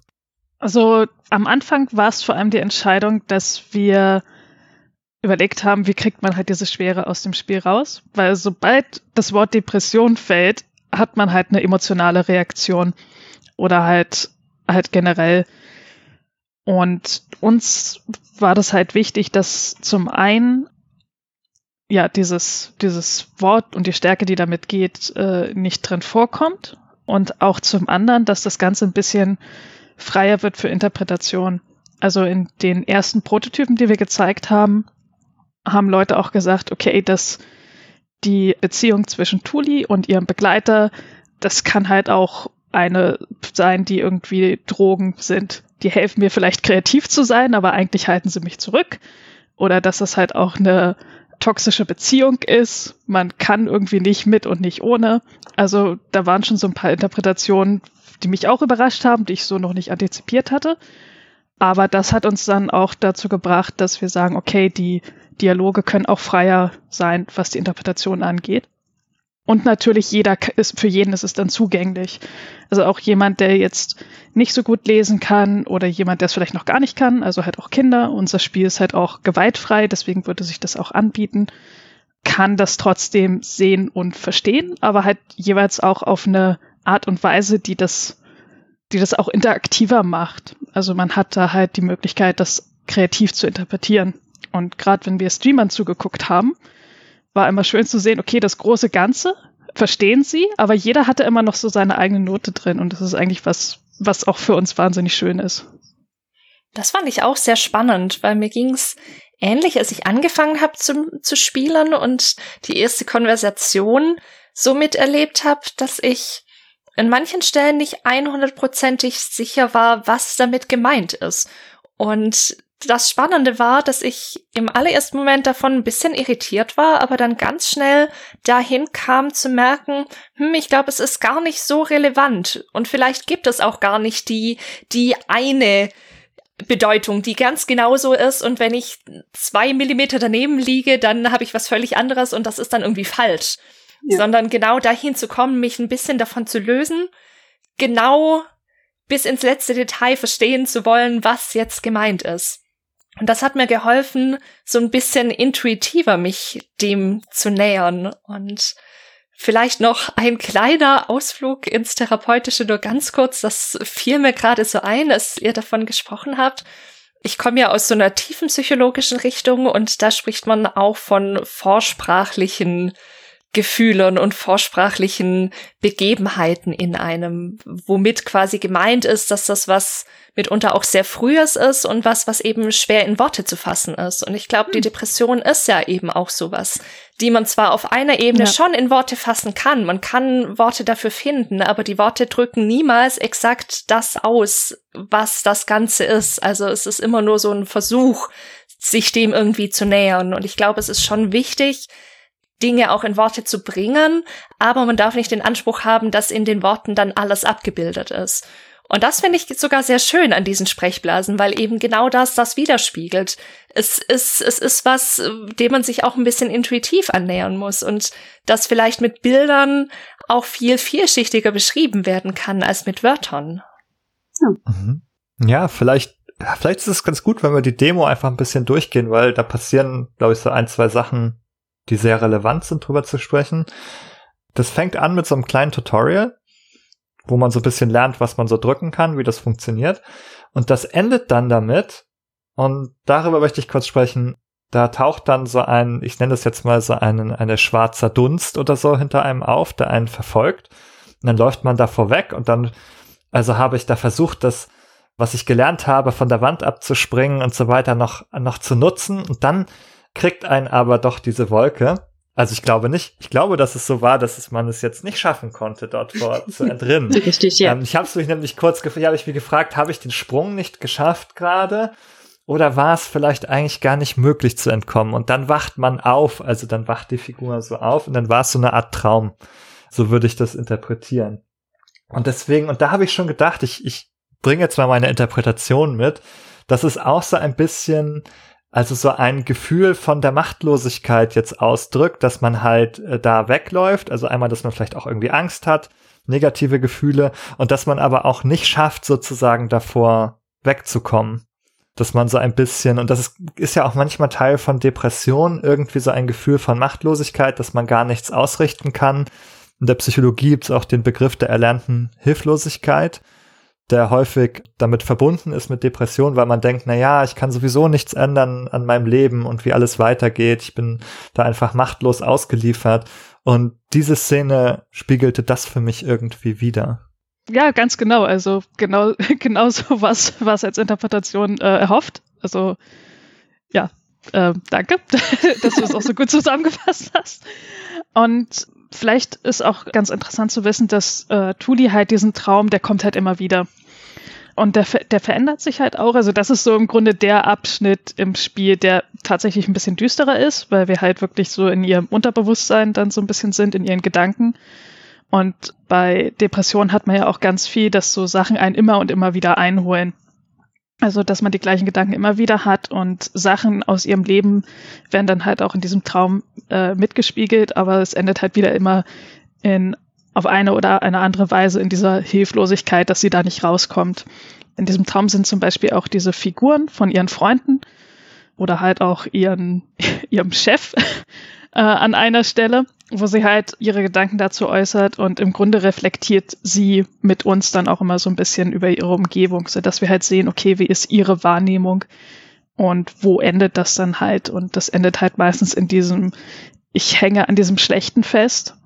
Also am Anfang war es vor allem die Entscheidung, dass wir überlegt haben, wie kriegt man halt diese Schwere aus dem Spiel raus, weil sobald das Wort Depression fällt, hat man halt eine emotionale Reaktion oder halt halt generell. Und uns war das halt wichtig, dass zum einen ja dieses dieses Wort und die Stärke, die damit geht, äh, nicht drin vorkommt und auch zum anderen, dass das Ganze ein bisschen freier wird für Interpretation. Also in den ersten Prototypen, die wir gezeigt haben, haben Leute auch gesagt, okay, dass die Beziehung zwischen Tuli und ihrem Begleiter, das kann halt auch eine sein, die irgendwie Drogen sind. Die helfen mir vielleicht kreativ zu sein, aber eigentlich halten sie mich zurück. Oder dass es halt auch eine toxische Beziehung ist. Man kann irgendwie nicht mit und nicht ohne. Also da waren schon so ein paar Interpretationen, die mich auch überrascht haben, die ich so noch nicht antizipiert hatte. Aber das hat uns dann auch dazu gebracht, dass wir sagen, okay, die Dialoge können auch freier sein, was die Interpretation angeht. Und natürlich jeder ist, für jeden ist es dann zugänglich. Also auch jemand, der jetzt nicht so gut lesen kann oder jemand, der es vielleicht noch gar nicht kann, also halt auch Kinder. Unser Spiel ist halt auch gewaltfrei, deswegen würde sich das auch anbieten, kann das trotzdem sehen und verstehen, aber halt jeweils auch auf eine Art und Weise, die das, die das auch interaktiver macht. Also man hat da halt die Möglichkeit, das kreativ zu interpretieren. Und gerade wenn wir Streamern zugeguckt haben, war immer schön zu sehen, okay, das große Ganze verstehen sie, aber jeder hatte immer noch so seine eigene Note drin und das ist eigentlich was, was auch für uns wahnsinnig schön ist. Das fand ich auch sehr spannend, weil mir ging's ähnlich, als ich angefangen habe zu, zu spielen und die erste Konversation so miterlebt habe, dass ich in manchen Stellen nicht 100%ig sicher war, was damit gemeint ist. Und das Spannende war, dass ich im allerersten Moment davon ein bisschen irritiert war, aber dann ganz schnell dahin kam zu merken, hm, ich glaube, es ist gar nicht so relevant und vielleicht gibt es auch gar nicht die, die eine Bedeutung, die ganz genauso ist und wenn ich zwei Millimeter daneben liege, dann habe ich was völlig anderes und das ist dann irgendwie falsch ja. sondern genau dahin zu kommen, mich ein bisschen davon zu lösen, genau bis ins letzte Detail verstehen zu wollen, was jetzt gemeint ist. Und das hat mir geholfen, so ein bisschen intuitiver mich dem zu nähern und Vielleicht noch ein kleiner Ausflug ins Therapeutische, nur ganz kurz. Das fiel mir gerade so ein, als ihr davon gesprochen habt. Ich komme ja aus so einer tiefen psychologischen Richtung und da spricht man auch von vorsprachlichen Gefühlen und vorsprachlichen Begebenheiten in einem, womit quasi gemeint ist, dass das was mitunter auch sehr frühes ist und was, was eben schwer in Worte zu fassen ist. Und ich glaube, die hm. Depression ist ja eben auch sowas, die man zwar auf einer Ebene ja. schon in Worte fassen kann, man kann Worte dafür finden, aber die Worte drücken niemals exakt das aus, was das Ganze ist. Also es ist immer nur so ein Versuch, sich dem irgendwie zu nähern. Und ich glaube, es ist schon wichtig, Dinge auch in Worte zu bringen, aber man darf nicht den Anspruch haben, dass in den Worten dann alles abgebildet ist. Und das finde ich sogar sehr schön an diesen Sprechblasen, weil eben genau das das widerspiegelt. Es ist, es ist was, dem man sich auch ein bisschen intuitiv annähern muss und das vielleicht mit Bildern auch viel vielschichtiger beschrieben werden kann als mit Wörtern. Ja, mhm. ja vielleicht, vielleicht ist es ganz gut, wenn wir die Demo einfach ein bisschen durchgehen, weil da passieren, glaube ich, so ein, zwei Sachen, die sehr relevant sind, drüber zu sprechen. Das fängt an mit so einem kleinen Tutorial, wo man so ein bisschen lernt, was man so drücken kann, wie das funktioniert. Und das endet dann damit, und darüber möchte ich kurz sprechen, da taucht dann so ein, ich nenne das jetzt mal so einen, eine schwarzer Dunst oder so hinter einem auf, der einen verfolgt. Und dann läuft man da vorweg und dann, also habe ich da versucht, das, was ich gelernt habe, von der Wand abzuspringen und so weiter noch, noch zu nutzen. Und dann kriegt einen aber doch diese Wolke. Also ich glaube nicht. Ich glaube, dass es so war, dass es man es jetzt nicht schaffen konnte, dort vor zu entrinnen. Richtig, ja. Ähm, ich habe es mich nämlich kurz gefragt, habe ich mich gefragt, habe ich den Sprung nicht geschafft gerade? Oder war es vielleicht eigentlich gar nicht möglich zu entkommen? Und dann wacht man auf, also dann wacht die Figur so auf und dann war es so eine Art Traum. So würde ich das interpretieren. Und deswegen, und da habe ich schon gedacht, ich, ich bringe jetzt mal meine Interpretation mit, dass es auch so ein bisschen, also so ein Gefühl von der Machtlosigkeit jetzt ausdrückt, dass man halt äh, da wegläuft. Also einmal, dass man vielleicht auch irgendwie Angst hat, negative Gefühle und dass man aber auch nicht schafft, sozusagen davor wegzukommen dass man so ein bisschen, und das ist, ist ja auch manchmal Teil von Depression, irgendwie so ein Gefühl von Machtlosigkeit, dass man gar nichts ausrichten kann. In der Psychologie gibt es auch den Begriff der erlernten Hilflosigkeit, der häufig damit verbunden ist mit Depression, weil man denkt, na ja, ich kann sowieso nichts ändern an meinem Leben und wie alles weitergeht. Ich bin da einfach machtlos ausgeliefert. Und diese Szene spiegelte das für mich irgendwie wieder. Ja, ganz genau. Also genau, genau so was, was als Interpretation äh, erhofft. Also ja, äh, danke, dass du es auch so gut zusammengefasst hast. Und vielleicht ist auch ganz interessant zu wissen, dass äh, Tuli halt diesen Traum, der kommt halt immer wieder. Und der, der verändert sich halt auch. Also das ist so im Grunde der Abschnitt im Spiel, der tatsächlich ein bisschen düsterer ist, weil wir halt wirklich so in ihrem Unterbewusstsein dann so ein bisschen sind, in ihren Gedanken. Und bei Depressionen hat man ja auch ganz viel, dass so Sachen einen immer und immer wieder einholen. Also, dass man die gleichen Gedanken immer wieder hat und Sachen aus ihrem Leben werden dann halt auch in diesem Traum äh, mitgespiegelt, aber es endet halt wieder immer in auf eine oder eine andere Weise in dieser Hilflosigkeit, dass sie da nicht rauskommt. In diesem Traum sind zum Beispiel auch diese Figuren von ihren Freunden oder halt auch ihren, ihrem Chef äh, an einer Stelle wo sie halt ihre Gedanken dazu äußert und im Grunde reflektiert sie mit uns dann auch immer so ein bisschen über ihre Umgebung, so dass wir halt sehen, okay, wie ist ihre Wahrnehmung und wo endet das dann halt? Und das endet halt meistens in diesem, ich hänge an diesem Schlechten fest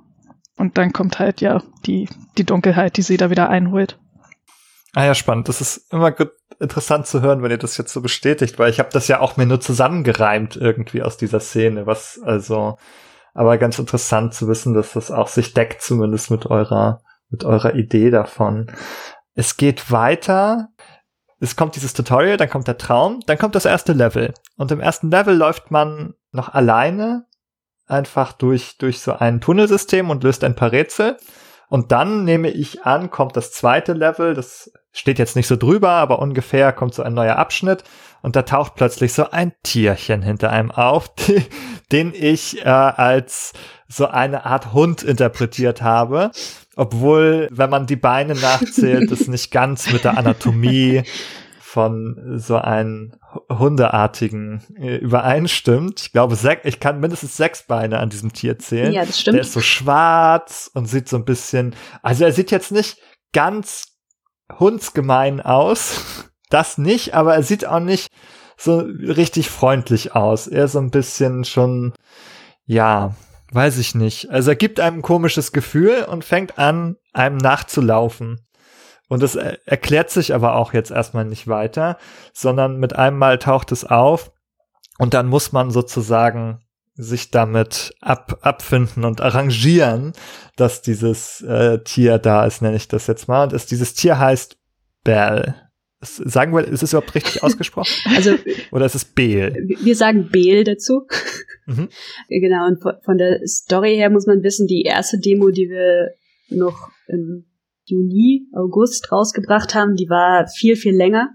und dann kommt halt ja die, die Dunkelheit, die sie da wieder einholt. Ah ja, spannend. Das ist immer gut, interessant zu hören, wenn ihr das jetzt so bestätigt, weil ich habe das ja auch mir nur zusammengereimt irgendwie aus dieser Szene, was also aber ganz interessant zu wissen, dass das auch sich deckt, zumindest mit eurer, mit eurer Idee davon. Es geht weiter. Es kommt dieses Tutorial, dann kommt der Traum, dann kommt das erste Level. Und im ersten Level läuft man noch alleine einfach durch, durch so ein Tunnelsystem und löst ein paar Rätsel. Und dann nehme ich an, kommt das zweite Level, das steht jetzt nicht so drüber, aber ungefähr kommt so ein neuer Abschnitt und da taucht plötzlich so ein Tierchen hinter einem auf, die, den ich äh, als so eine Art Hund interpretiert habe. Obwohl, wenn man die Beine nachzählt, es nicht ganz mit der Anatomie von so einem Hundeartigen äh, übereinstimmt. Ich glaube, ich kann mindestens sechs Beine an diesem Tier zählen. Ja, das stimmt. Der ist so schwarz und sieht so ein bisschen, also er sieht jetzt nicht ganz hundsgemein aus. Das nicht, aber er sieht auch nicht so richtig freundlich aus. Er so ein bisschen schon, ja, weiß ich nicht. Also er gibt einem ein komisches Gefühl und fängt an, einem nachzulaufen. Und das erklärt sich aber auch jetzt erstmal nicht weiter, sondern mit einem Mal taucht es auf und dann muss man sozusagen sich damit ab, abfinden und arrangieren, dass dieses äh, Tier da ist, nenne ich das jetzt mal. Und es, dieses Tier heißt Bell. Sagen wir, ist es überhaupt richtig ausgesprochen? Also, Oder ist es Beel? Wir sagen Beel dazu. Mhm. Genau, und von der Story her muss man wissen, die erste Demo, die wir noch im Juni, August rausgebracht haben, die war viel, viel länger,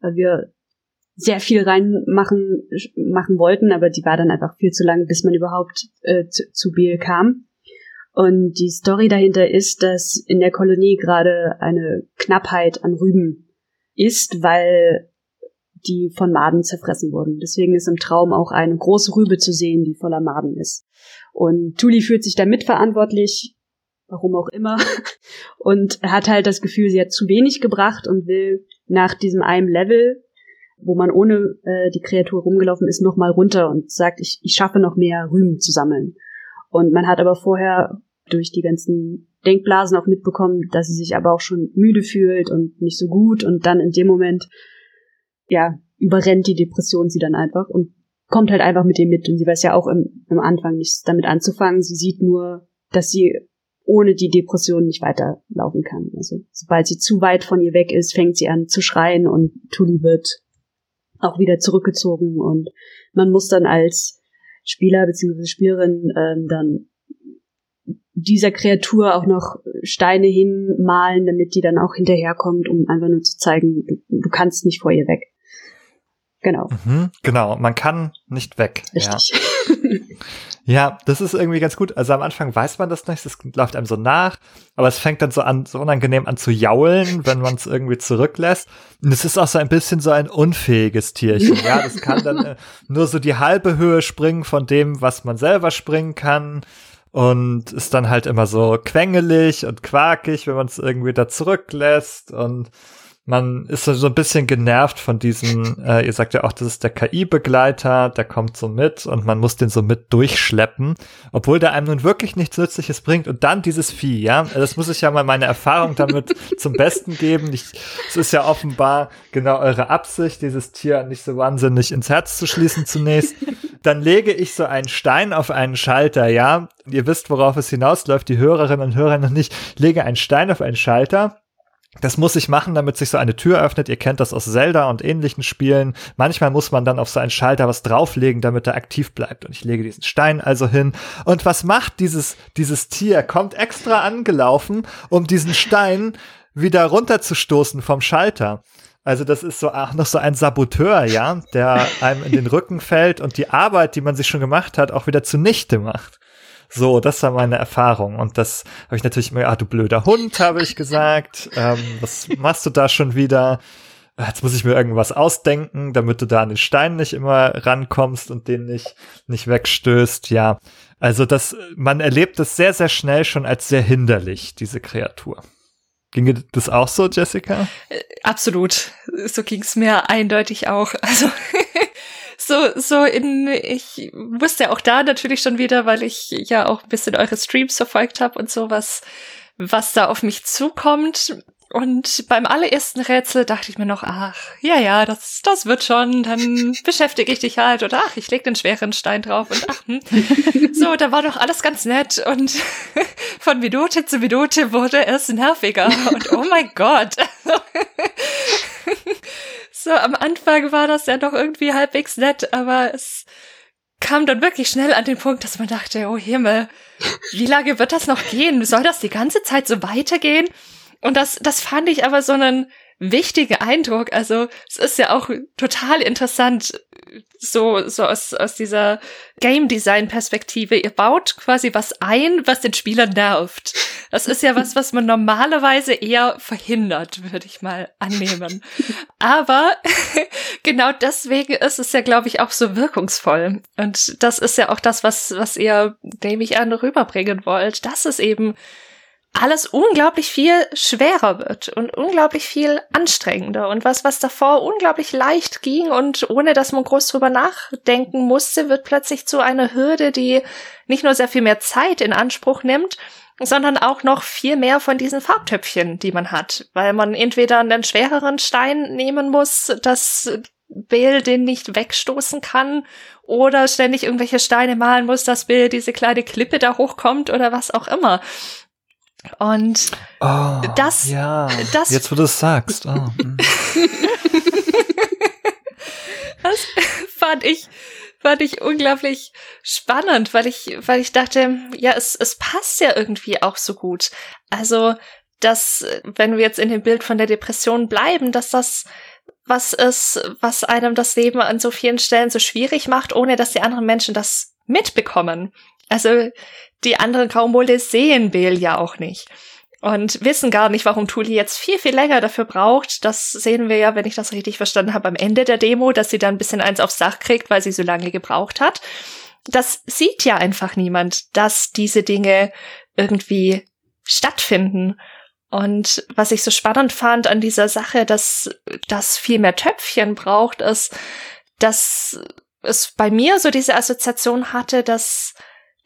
weil wir sehr viel reinmachen machen wollten, aber die war dann einfach viel zu lang, bis man überhaupt äh, zu, zu Biel kam. Und die Story dahinter ist, dass in der Kolonie gerade eine Knappheit an Rüben ist, weil die von Maden zerfressen wurden. Deswegen ist im Traum auch eine große Rübe zu sehen, die voller Maden ist. Und Tuli fühlt sich da mitverantwortlich, warum auch immer, und hat halt das Gefühl, sie hat zu wenig gebracht und will nach diesem einen Level wo man ohne äh, die Kreatur rumgelaufen ist, nochmal runter und sagt, ich, ich schaffe noch mehr Rühmen zu sammeln. Und man hat aber vorher durch die ganzen Denkblasen auch mitbekommen, dass sie sich aber auch schon müde fühlt und nicht so gut und dann in dem Moment, ja, überrennt die Depression sie dann einfach und kommt halt einfach mit ihr mit und sie weiß ja auch im, im Anfang nichts damit anzufangen. Sie sieht nur, dass sie ohne die Depression nicht weiterlaufen kann. Also sobald sie zu weit von ihr weg ist, fängt sie an zu schreien und Tully wird auch wieder zurückgezogen und man muss dann als Spieler bzw. Spielerin ähm, dann dieser Kreatur auch noch Steine hinmalen, damit die dann auch hinterherkommt, um einfach nur zu zeigen, du, du kannst nicht vor ihr weg. Genau. Mhm, genau, man kann nicht weg. Richtig. Ja. Ja, das ist irgendwie ganz gut. Also am Anfang weiß man das nicht, es läuft einem so nach, aber es fängt dann so an, so unangenehm an zu jaulen, wenn man es irgendwie zurücklässt. Und es ist auch so ein bisschen so ein unfähiges Tierchen. Ja, das kann dann äh, nur so die halbe Höhe springen von dem, was man selber springen kann und ist dann halt immer so quengelig und quakig, wenn man es irgendwie da zurücklässt und man ist so ein bisschen genervt von diesem, äh, ihr sagt ja auch, das ist der KI-Begleiter, der kommt so mit und man muss den so mit durchschleppen, obwohl der einem nun wirklich nichts Nützliches bringt und dann dieses Vieh, ja, das muss ich ja mal meine Erfahrung damit zum Besten geben. Ich, es ist ja offenbar genau eure Absicht, dieses Tier nicht so wahnsinnig ins Herz zu schließen zunächst. Dann lege ich so einen Stein auf einen Schalter, ja, ihr wisst, worauf es hinausläuft, die Hörerinnen und Hörer noch nicht, lege einen Stein auf einen Schalter das muss ich machen, damit sich so eine Tür öffnet. Ihr kennt das aus Zelda und ähnlichen Spielen. Manchmal muss man dann auf so einen Schalter was drauflegen, damit er aktiv bleibt. Und ich lege diesen Stein also hin. Und was macht dieses, dieses Tier? Kommt extra angelaufen, um diesen Stein wieder runterzustoßen vom Schalter. Also das ist so auch noch so ein Saboteur, ja, der einem in den Rücken fällt und die Arbeit, die man sich schon gemacht hat, auch wieder zunichte macht. So, das war meine Erfahrung. Und das habe ich natürlich immer, ah, du blöder Hund, habe ich gesagt. Ähm, was machst du da schon wieder? Jetzt muss ich mir irgendwas ausdenken, damit du da an den Stein nicht immer rankommst und den nicht, nicht wegstößt. Ja, also das, man erlebt das sehr, sehr schnell schon als sehr hinderlich, diese Kreatur. Ginge das auch so, Jessica? Äh, absolut. So ging's mir eindeutig auch. Also so, so in, ich wusste auch da natürlich schon wieder, weil ich ja auch ein bisschen eure Streams verfolgt habe und so, was, was da auf mich zukommt. Und beim allerersten Rätsel dachte ich mir noch, ach, ja, ja, das, das wird schon, dann beschäftige ich dich halt oder ach, ich leg den schweren Stein drauf und ach, hm. so, da war doch alles ganz nett und von Minute zu Minute wurde es nerviger und oh mein Gott. So, am Anfang war das ja noch irgendwie halbwegs nett, aber es kam dann wirklich schnell an den Punkt, dass man dachte, oh Himmel, wie lange wird das noch gehen? Soll das die ganze Zeit so weitergehen? Und das, das fand ich aber so einen wichtigen Eindruck. Also, es ist ja auch total interessant, so, so aus, aus dieser Game Design Perspektive. Ihr baut quasi was ein, was den Spieler nervt. Das ist ja was, was man normalerweise eher verhindert, würde ich mal annehmen. Aber genau deswegen ist es ja, glaube ich, auch so wirkungsvoll. Und das ist ja auch das, was, was ihr, nehme ich an, rüberbringen wollt, dass es eben alles unglaublich viel schwerer wird und unglaublich viel anstrengender und was, was davor unglaublich leicht ging und ohne dass man groß drüber nachdenken musste, wird plötzlich zu einer Hürde, die nicht nur sehr viel mehr Zeit in Anspruch nimmt, sondern auch noch viel mehr von diesen Farbtöpfchen, die man hat, weil man entweder einen schwereren Stein nehmen muss, dass Bill den nicht wegstoßen kann oder ständig irgendwelche Steine malen muss, dass Bill diese kleine Klippe da hochkommt oder was auch immer. Und oh, das, ja. das, jetzt wo du es sagst. Oh. Hm. das fand ich, fand ich unglaublich spannend, weil ich, weil ich dachte, ja, es, es passt ja irgendwie auch so gut. Also, dass, wenn wir jetzt in dem Bild von der Depression bleiben, dass das was ist, was einem das Leben an so vielen Stellen so schwierig macht, ohne dass die anderen Menschen das mitbekommen. Also die anderen Graumolde sehen Bale ja auch nicht und wissen gar nicht, warum Tuli jetzt viel, viel länger dafür braucht. Das sehen wir ja, wenn ich das richtig verstanden habe, am Ende der Demo, dass sie dann ein bisschen eins aufs Dach kriegt, weil sie so lange gebraucht hat. Das sieht ja einfach niemand, dass diese Dinge irgendwie stattfinden. Und was ich so spannend fand an dieser Sache, dass das viel mehr Töpfchen braucht, ist, dass es bei mir so diese Assoziation hatte, dass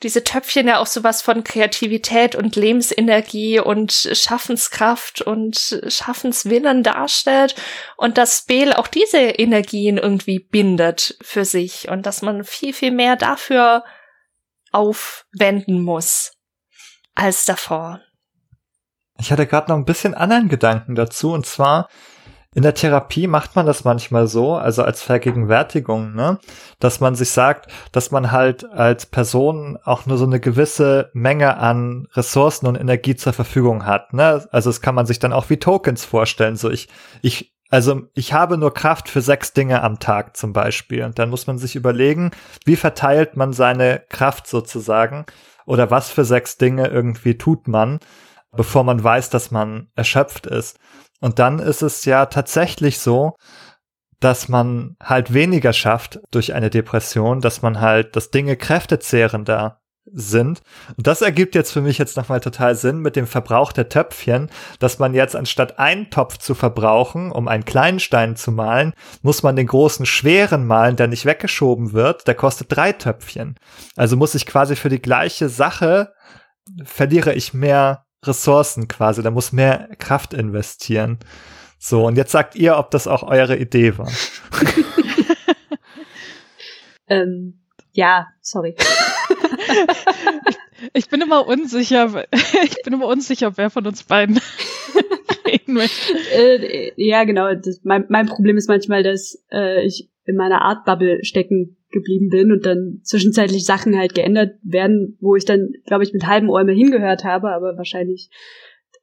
diese Töpfchen ja auch sowas von Kreativität und Lebensenergie und Schaffenskraft und Schaffenswillen darstellt und dass Beel auch diese Energien irgendwie bindet für sich und dass man viel, viel mehr dafür aufwenden muss als davor. Ich hatte gerade noch ein bisschen anderen Gedanken dazu und zwar in der Therapie macht man das manchmal so, also als Vergegenwärtigung, ne, dass man sich sagt, dass man halt als Person auch nur so eine gewisse Menge an Ressourcen und Energie zur Verfügung hat, ne? Also das kann man sich dann auch wie Tokens vorstellen, so ich ich also ich habe nur Kraft für sechs Dinge am Tag zum Beispiel. Und dann muss man sich überlegen, wie verteilt man seine Kraft sozusagen oder was für sechs Dinge irgendwie tut man, bevor man weiß, dass man erschöpft ist. Und dann ist es ja tatsächlich so, dass man halt weniger schafft durch eine Depression, dass man halt, dass Dinge kräftezehrender sind. Und das ergibt jetzt für mich jetzt nochmal total Sinn mit dem Verbrauch der Töpfchen, dass man jetzt anstatt einen Topf zu verbrauchen, um einen kleinen Stein zu malen, muss man den großen schweren malen, der nicht weggeschoben wird, der kostet drei Töpfchen. Also muss ich quasi für die gleiche Sache verliere ich mehr Ressourcen quasi, da muss mehr Kraft investieren. So, und jetzt sagt ihr, ob das auch eure Idee war. ähm, ja, sorry. ich, bin immer unsicher, ich bin immer unsicher, wer von uns beiden reden möchte. Äh, ja, genau. Das, mein, mein Problem ist manchmal, dass äh, ich in meiner Art Bubble stecken geblieben bin und dann zwischenzeitlich Sachen halt geändert werden, wo ich dann, glaube ich, mit halben Ohr hingehört habe, aber wahrscheinlich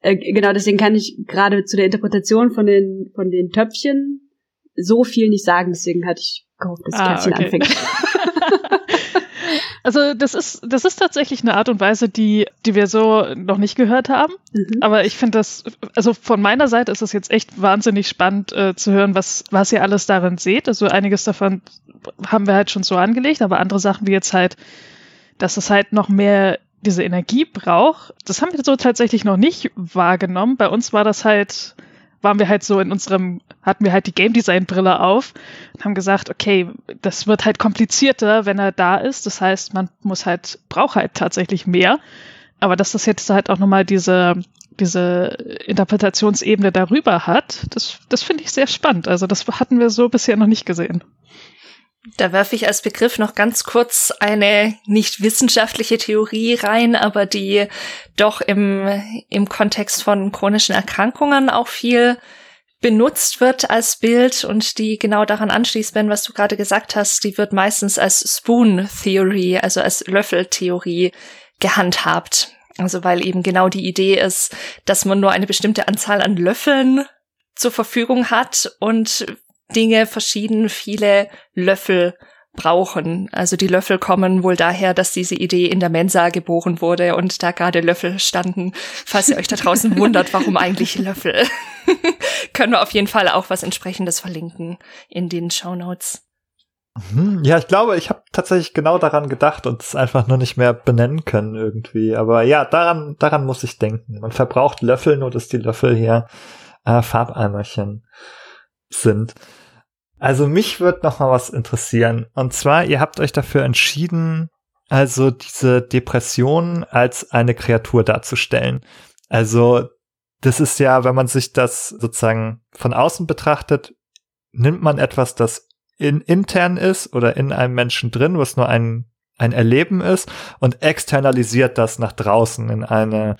äh, genau deswegen kann ich gerade zu der Interpretation von den von den Töpfchen so viel nicht sagen, deswegen hatte ich gehofft, dass ah, Kerstin okay. anfängt. Also das ist, das ist tatsächlich eine Art und Weise, die, die wir so noch nicht gehört haben. Mhm. Aber ich finde das, also von meiner Seite ist es jetzt echt wahnsinnig spannend äh, zu hören, was, was ihr alles darin seht. Also einiges davon haben wir halt schon so angelegt, aber andere Sachen wie jetzt halt, dass es halt noch mehr diese Energie braucht, das haben wir so tatsächlich noch nicht wahrgenommen. Bei uns war das halt, waren wir halt so in unserem, hatten wir halt die Game Design Brille auf und haben gesagt, okay, das wird halt komplizierter, wenn er da ist. Das heißt, man muss halt, braucht halt tatsächlich mehr. Aber dass das jetzt halt auch nochmal diese, diese Interpretationsebene darüber hat, das, das finde ich sehr spannend. Also das hatten wir so bisher noch nicht gesehen. Da werfe ich als Begriff noch ganz kurz eine nicht wissenschaftliche Theorie rein, aber die doch im, im Kontext von chronischen Erkrankungen auch viel benutzt wird als Bild und die genau daran anschließt, Ben, was du gerade gesagt hast, die wird meistens als Spoon Theory, also als Löffeltheorie gehandhabt. Also weil eben genau die Idee ist, dass man nur eine bestimmte Anzahl an Löffeln zur Verfügung hat und Dinge verschieden viele Löffel brauchen. Also die Löffel kommen wohl daher, dass diese Idee in der Mensa geboren wurde und da gerade Löffel standen. Falls ihr euch da draußen wundert, warum eigentlich Löffel, können wir auf jeden Fall auch was entsprechendes verlinken in den Show Notes. Mhm. Ja, ich glaube, ich habe tatsächlich genau daran gedacht und es einfach nur nicht mehr benennen können irgendwie. Aber ja, daran, daran muss ich denken. Man verbraucht Löffel, nur dass die Löffel hier äh, Farbeimerchen sind. Also mich wird noch mal was interessieren. Und zwar, ihr habt euch dafür entschieden, also diese Depression als eine Kreatur darzustellen. Also das ist ja, wenn man sich das sozusagen von außen betrachtet, nimmt man etwas, das in, intern ist oder in einem Menschen drin, was nur ein, ein Erleben ist und externalisiert das nach draußen in eine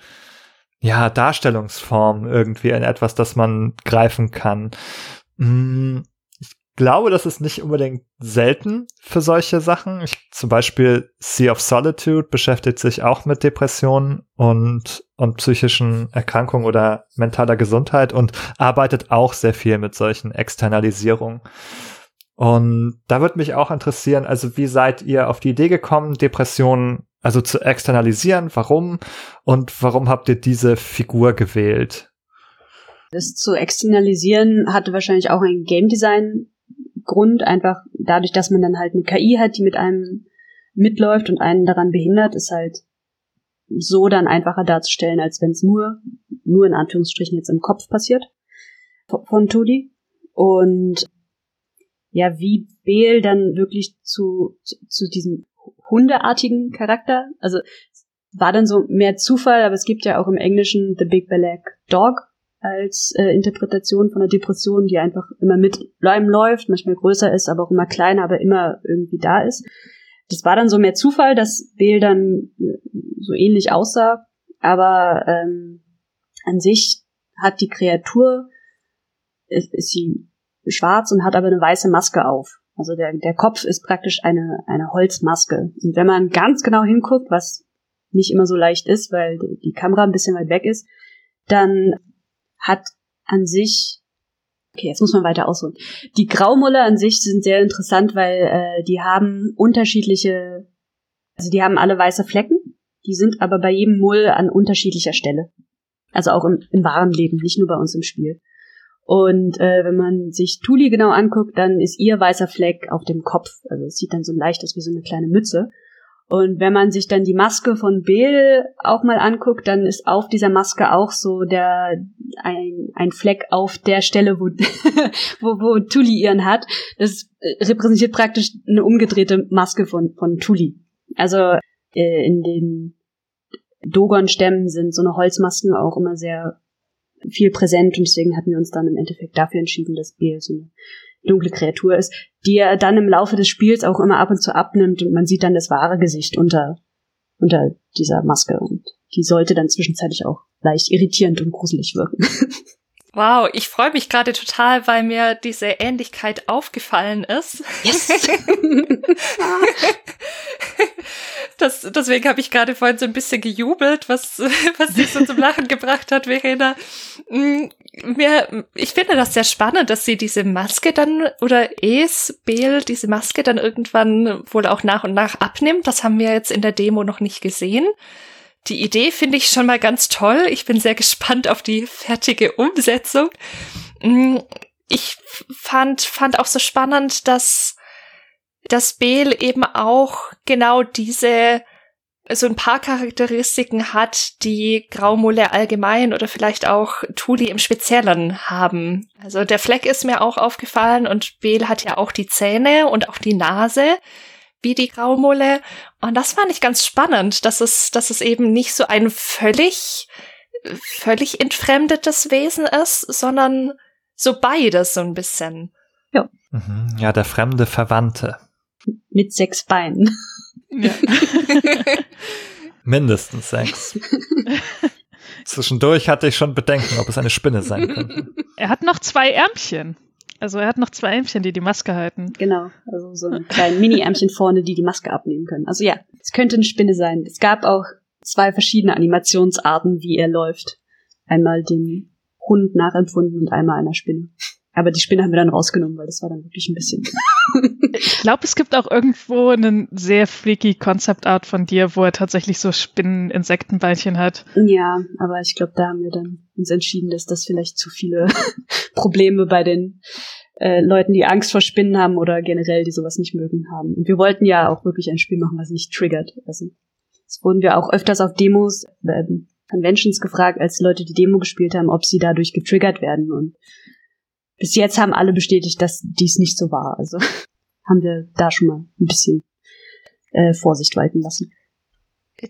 ja, Darstellungsform irgendwie in etwas, das man greifen kann. Ich glaube, das ist nicht unbedingt selten für solche Sachen. Ich, zum Beispiel Sea of Solitude beschäftigt sich auch mit Depressionen und, und psychischen Erkrankungen oder mentaler Gesundheit und arbeitet auch sehr viel mit solchen Externalisierungen. Und da würde mich auch interessieren, also wie seid ihr auf die Idee gekommen, Depressionen also zu externalisieren? Warum? Und warum habt ihr diese Figur gewählt? Das zu externalisieren hatte wahrscheinlich auch einen Game Design Grund, einfach dadurch, dass man dann halt eine KI hat, die mit einem mitläuft und einen daran behindert, ist halt so dann einfacher darzustellen, als wenn es nur, nur in Anführungsstrichen jetzt im Kopf passiert von Tudi. Und ja, wie Beel dann wirklich zu, zu, zu diesem hundeartigen Charakter, also war dann so mehr Zufall, aber es gibt ja auch im Englischen The Big Black Dog als äh, Interpretation von der Depression, die einfach immer mit einem läuft, manchmal größer ist, aber auch immer kleiner, aber immer irgendwie da ist. Das war dann so mehr Zufall, dass Bale dann äh, so ähnlich aussah, aber ähm, an sich hat die Kreatur, ist, ist sie schwarz und hat aber eine weiße Maske auf. Also der, der Kopf ist praktisch eine, eine Holzmaske. Und wenn man ganz genau hinguckt, was nicht immer so leicht ist, weil die Kamera ein bisschen weit weg ist, dann hat an sich Okay, jetzt muss man weiter ausholen. Die Graumulle an sich sind sehr interessant, weil äh, die haben unterschiedliche, also die haben alle weiße Flecken, die sind aber bei jedem Mull an unterschiedlicher Stelle. Also auch im, im wahren Leben, nicht nur bei uns im Spiel. Und äh, wenn man sich Tuli genau anguckt, dann ist ihr weißer Fleck auf dem Kopf. Also es sieht dann so leicht aus wie so eine kleine Mütze. Und wenn man sich dann die Maske von Beel auch mal anguckt, dann ist auf dieser Maske auch so der ein, ein Fleck auf der Stelle, wo, wo, wo Tuli ihren hat. Das repräsentiert praktisch eine umgedrehte Maske von, von Tuli. Also äh, in den Dogon-Stämmen sind so eine Holzmasken auch immer sehr viel präsent und deswegen hatten wir uns dann im Endeffekt dafür entschieden, dass Beel so eine dunkle Kreatur ist, die er dann im Laufe des Spiels auch immer ab und zu abnimmt und man sieht dann das wahre Gesicht unter, unter dieser Maske und die sollte dann zwischenzeitlich auch leicht irritierend und gruselig wirken. Wow, ich freue mich gerade total, weil mir diese Ähnlichkeit aufgefallen ist. Yes. das, deswegen habe ich gerade vorhin so ein bisschen gejubelt, was, was dich so zum Lachen gebracht hat, Verena. Mm, mir, ich finde das sehr spannend, dass sie diese Maske dann, oder Es, Beel, diese Maske dann irgendwann wohl auch nach und nach abnimmt. Das haben wir jetzt in der Demo noch nicht gesehen. Die Idee finde ich schon mal ganz toll. Ich bin sehr gespannt auf die fertige Umsetzung. Mm, ich fand, fand auch so spannend, dass, dass Beel eben auch genau diese so ein paar Charakteristiken hat, die Graumulle allgemein oder vielleicht auch Tuli im Speziellen haben. Also der Fleck ist mir auch aufgefallen und Beel hat ja auch die Zähne und auch die Nase wie die Graumulle. Und das fand ich ganz spannend, dass es, dass es eben nicht so ein völlig, völlig entfremdetes Wesen ist, sondern so beides so ein bisschen. Ja. Mhm, ja, der fremde Verwandte. Mit sechs Beinen. Ja. Mindestens sechs. Zwischendurch hatte ich schon Bedenken, ob es eine Spinne sein könnte. Er hat noch zwei Ärmchen. Also er hat noch zwei Ärmchen, die die Maske halten. Genau, also so ein kleines Mini-Ärmchen vorne, die die Maske abnehmen können. Also ja, es könnte eine Spinne sein. Es gab auch zwei verschiedene Animationsarten, wie er läuft. Einmal den Hund nachempfunden und einmal einer Spinne. Aber die Spinne haben wir dann rausgenommen, weil das war dann wirklich ein bisschen. ich glaube, es gibt auch irgendwo einen sehr freaky Concept Art von dir, wo er tatsächlich so Spinnen-Insektenbeinchen hat. Ja, aber ich glaube, da haben wir dann uns entschieden, dass das vielleicht zu viele Probleme bei den äh, Leuten, die Angst vor Spinnen haben oder generell, die sowas nicht mögen, haben. Und wir wollten ja auch wirklich ein Spiel machen, was nicht triggert. Also, das wurden wir auch öfters auf Demos, äh, Conventions gefragt, als Leute die Demo gespielt haben, ob sie dadurch getriggert werden. Und bis jetzt haben alle bestätigt, dass dies nicht so war. Also haben wir da schon mal ein bisschen äh, Vorsicht walten lassen.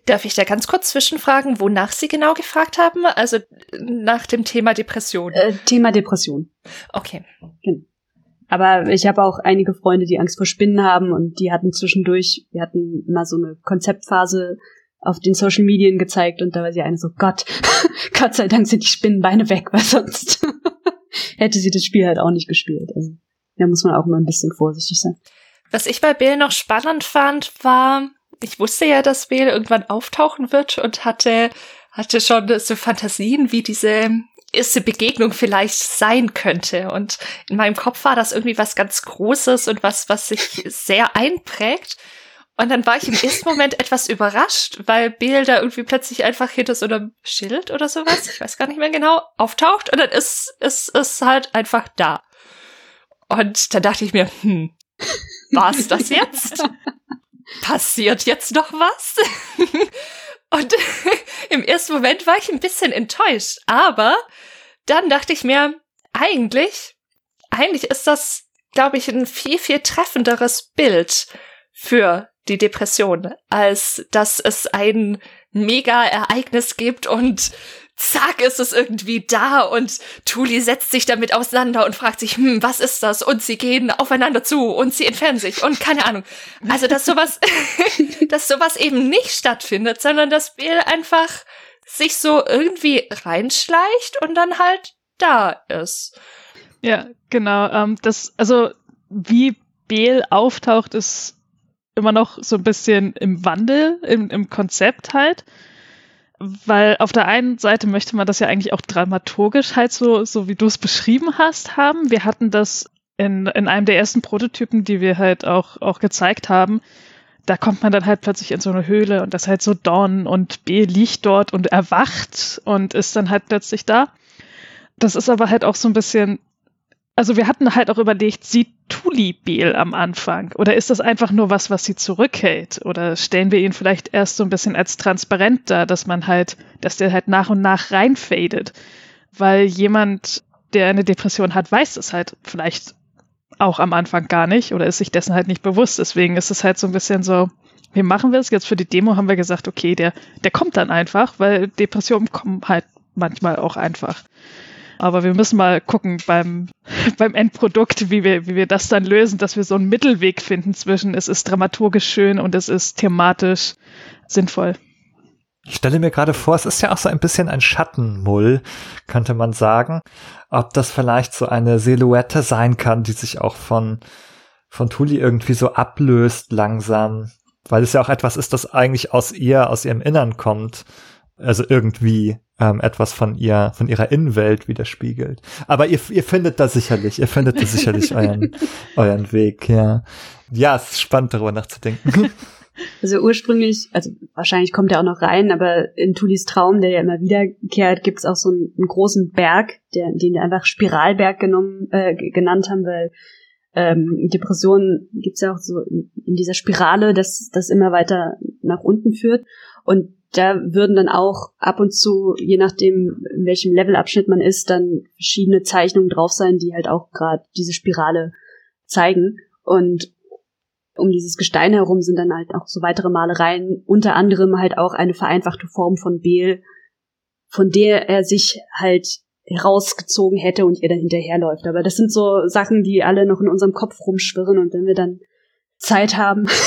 Darf ich da ganz kurz zwischenfragen, wonach Sie genau gefragt haben? Also nach dem Thema Depression. Äh, Thema Depression. Okay. Genau. Aber ich habe auch einige Freunde, die Angst vor Spinnen haben und die hatten zwischendurch, wir hatten mal so eine Konzeptphase auf den Social Medien gezeigt und da war sie eine so, Gott, Gott sei Dank sind die Spinnenbeine weg, weil sonst hätte sie das Spiel halt auch nicht gespielt. Also da muss man auch immer ein bisschen vorsichtig sein. Was ich bei Bill noch spannend fand, war, ich wusste ja, dass Bill irgendwann auftauchen wird und hatte, hatte schon so Fantasien, wie diese erste Begegnung vielleicht sein könnte. Und in meinem Kopf war das irgendwie was ganz Großes und was, was sich sehr einprägt. Und dann war ich im ersten Moment etwas überrascht, weil Bill da irgendwie plötzlich einfach hinter so einem Schild oder sowas, ich weiß gar nicht mehr genau, auftaucht und dann ist es ist, ist halt einfach da. Und dann dachte ich mir, hm, war's das jetzt? Passiert jetzt noch was? Und im ersten Moment war ich ein bisschen enttäuscht. Aber dann dachte ich mir, eigentlich, eigentlich ist das, glaube ich, ein viel, viel treffenderes Bild für die Depression, als dass es ein Mega-Ereignis gibt und zack ist es irgendwie da und Tuli setzt sich damit auseinander und fragt sich, hm, was ist das? Und sie gehen aufeinander zu und sie entfernen sich und keine Ahnung. Also, dass sowas, dass sowas eben nicht stattfindet, sondern dass Bill einfach sich so irgendwie reinschleicht und dann halt da ist. Ja, genau. Ähm, das, also wie Beel auftaucht, ist immer noch so ein bisschen im Wandel, im, im Konzept halt. Weil auf der einen Seite möchte man das ja eigentlich auch dramaturgisch halt so, so wie du es beschrieben hast, haben. Wir hatten das in, in einem der ersten Prototypen, die wir halt auch, auch gezeigt haben. Da kommt man dann halt plötzlich in so eine Höhle und das ist halt so Dawn und B liegt dort und erwacht und ist dann halt plötzlich da. Das ist aber halt auch so ein bisschen also wir hatten halt auch überlegt, sieht Tuli Beel am Anfang? Oder ist das einfach nur was, was sie zurückhält? Oder stellen wir ihn vielleicht erst so ein bisschen als transparent dar, dass man halt, dass der halt nach und nach reinfadet? Weil jemand, der eine Depression hat, weiß das halt vielleicht auch am Anfang gar nicht oder ist sich dessen halt nicht bewusst. Deswegen ist es halt so ein bisschen so, wie machen wir es? Jetzt für die Demo haben wir gesagt, okay, der, der kommt dann einfach, weil Depressionen kommen halt manchmal auch einfach. Aber wir müssen mal gucken beim, beim Endprodukt, wie wir, wie wir das dann lösen, dass wir so einen Mittelweg finden zwischen es ist dramaturgisch schön und es ist thematisch sinnvoll. Ich stelle mir gerade vor, es ist ja auch so ein bisschen ein Schattenmull, könnte man sagen. Ob das vielleicht so eine Silhouette sein kann, die sich auch von, von Tuli irgendwie so ablöst langsam. Weil es ja auch etwas ist, das eigentlich aus ihr, aus ihrem Innern kommt. Also irgendwie ähm, etwas von ihr, von ihrer Innenwelt widerspiegelt. Aber ihr, ihr findet da sicherlich, ihr findet da sicherlich euren, euren Weg, ja. Ja, es ist spannend, darüber nachzudenken. Also ursprünglich, also wahrscheinlich kommt er auch noch rein, aber in Tulis Traum, der ja immer wiederkehrt, gibt es auch so einen, einen, großen Berg, der, den wir einfach Spiralberg genommen, äh, genannt haben, weil ähm, Depressionen gibt's ja auch so in, in dieser Spirale, dass das immer weiter nach unten führt. Und da würden dann auch ab und zu, je nachdem, in welchem Levelabschnitt man ist, dann verschiedene Zeichnungen drauf sein, die halt auch gerade diese Spirale zeigen. Und um dieses Gestein herum sind dann halt auch so weitere Malereien, unter anderem halt auch eine vereinfachte Form von Beel, von der er sich halt herausgezogen hätte und ihr dann hinterherläuft. Aber das sind so Sachen, die alle noch in unserem Kopf rumschwirren und wenn wir dann Zeit haben,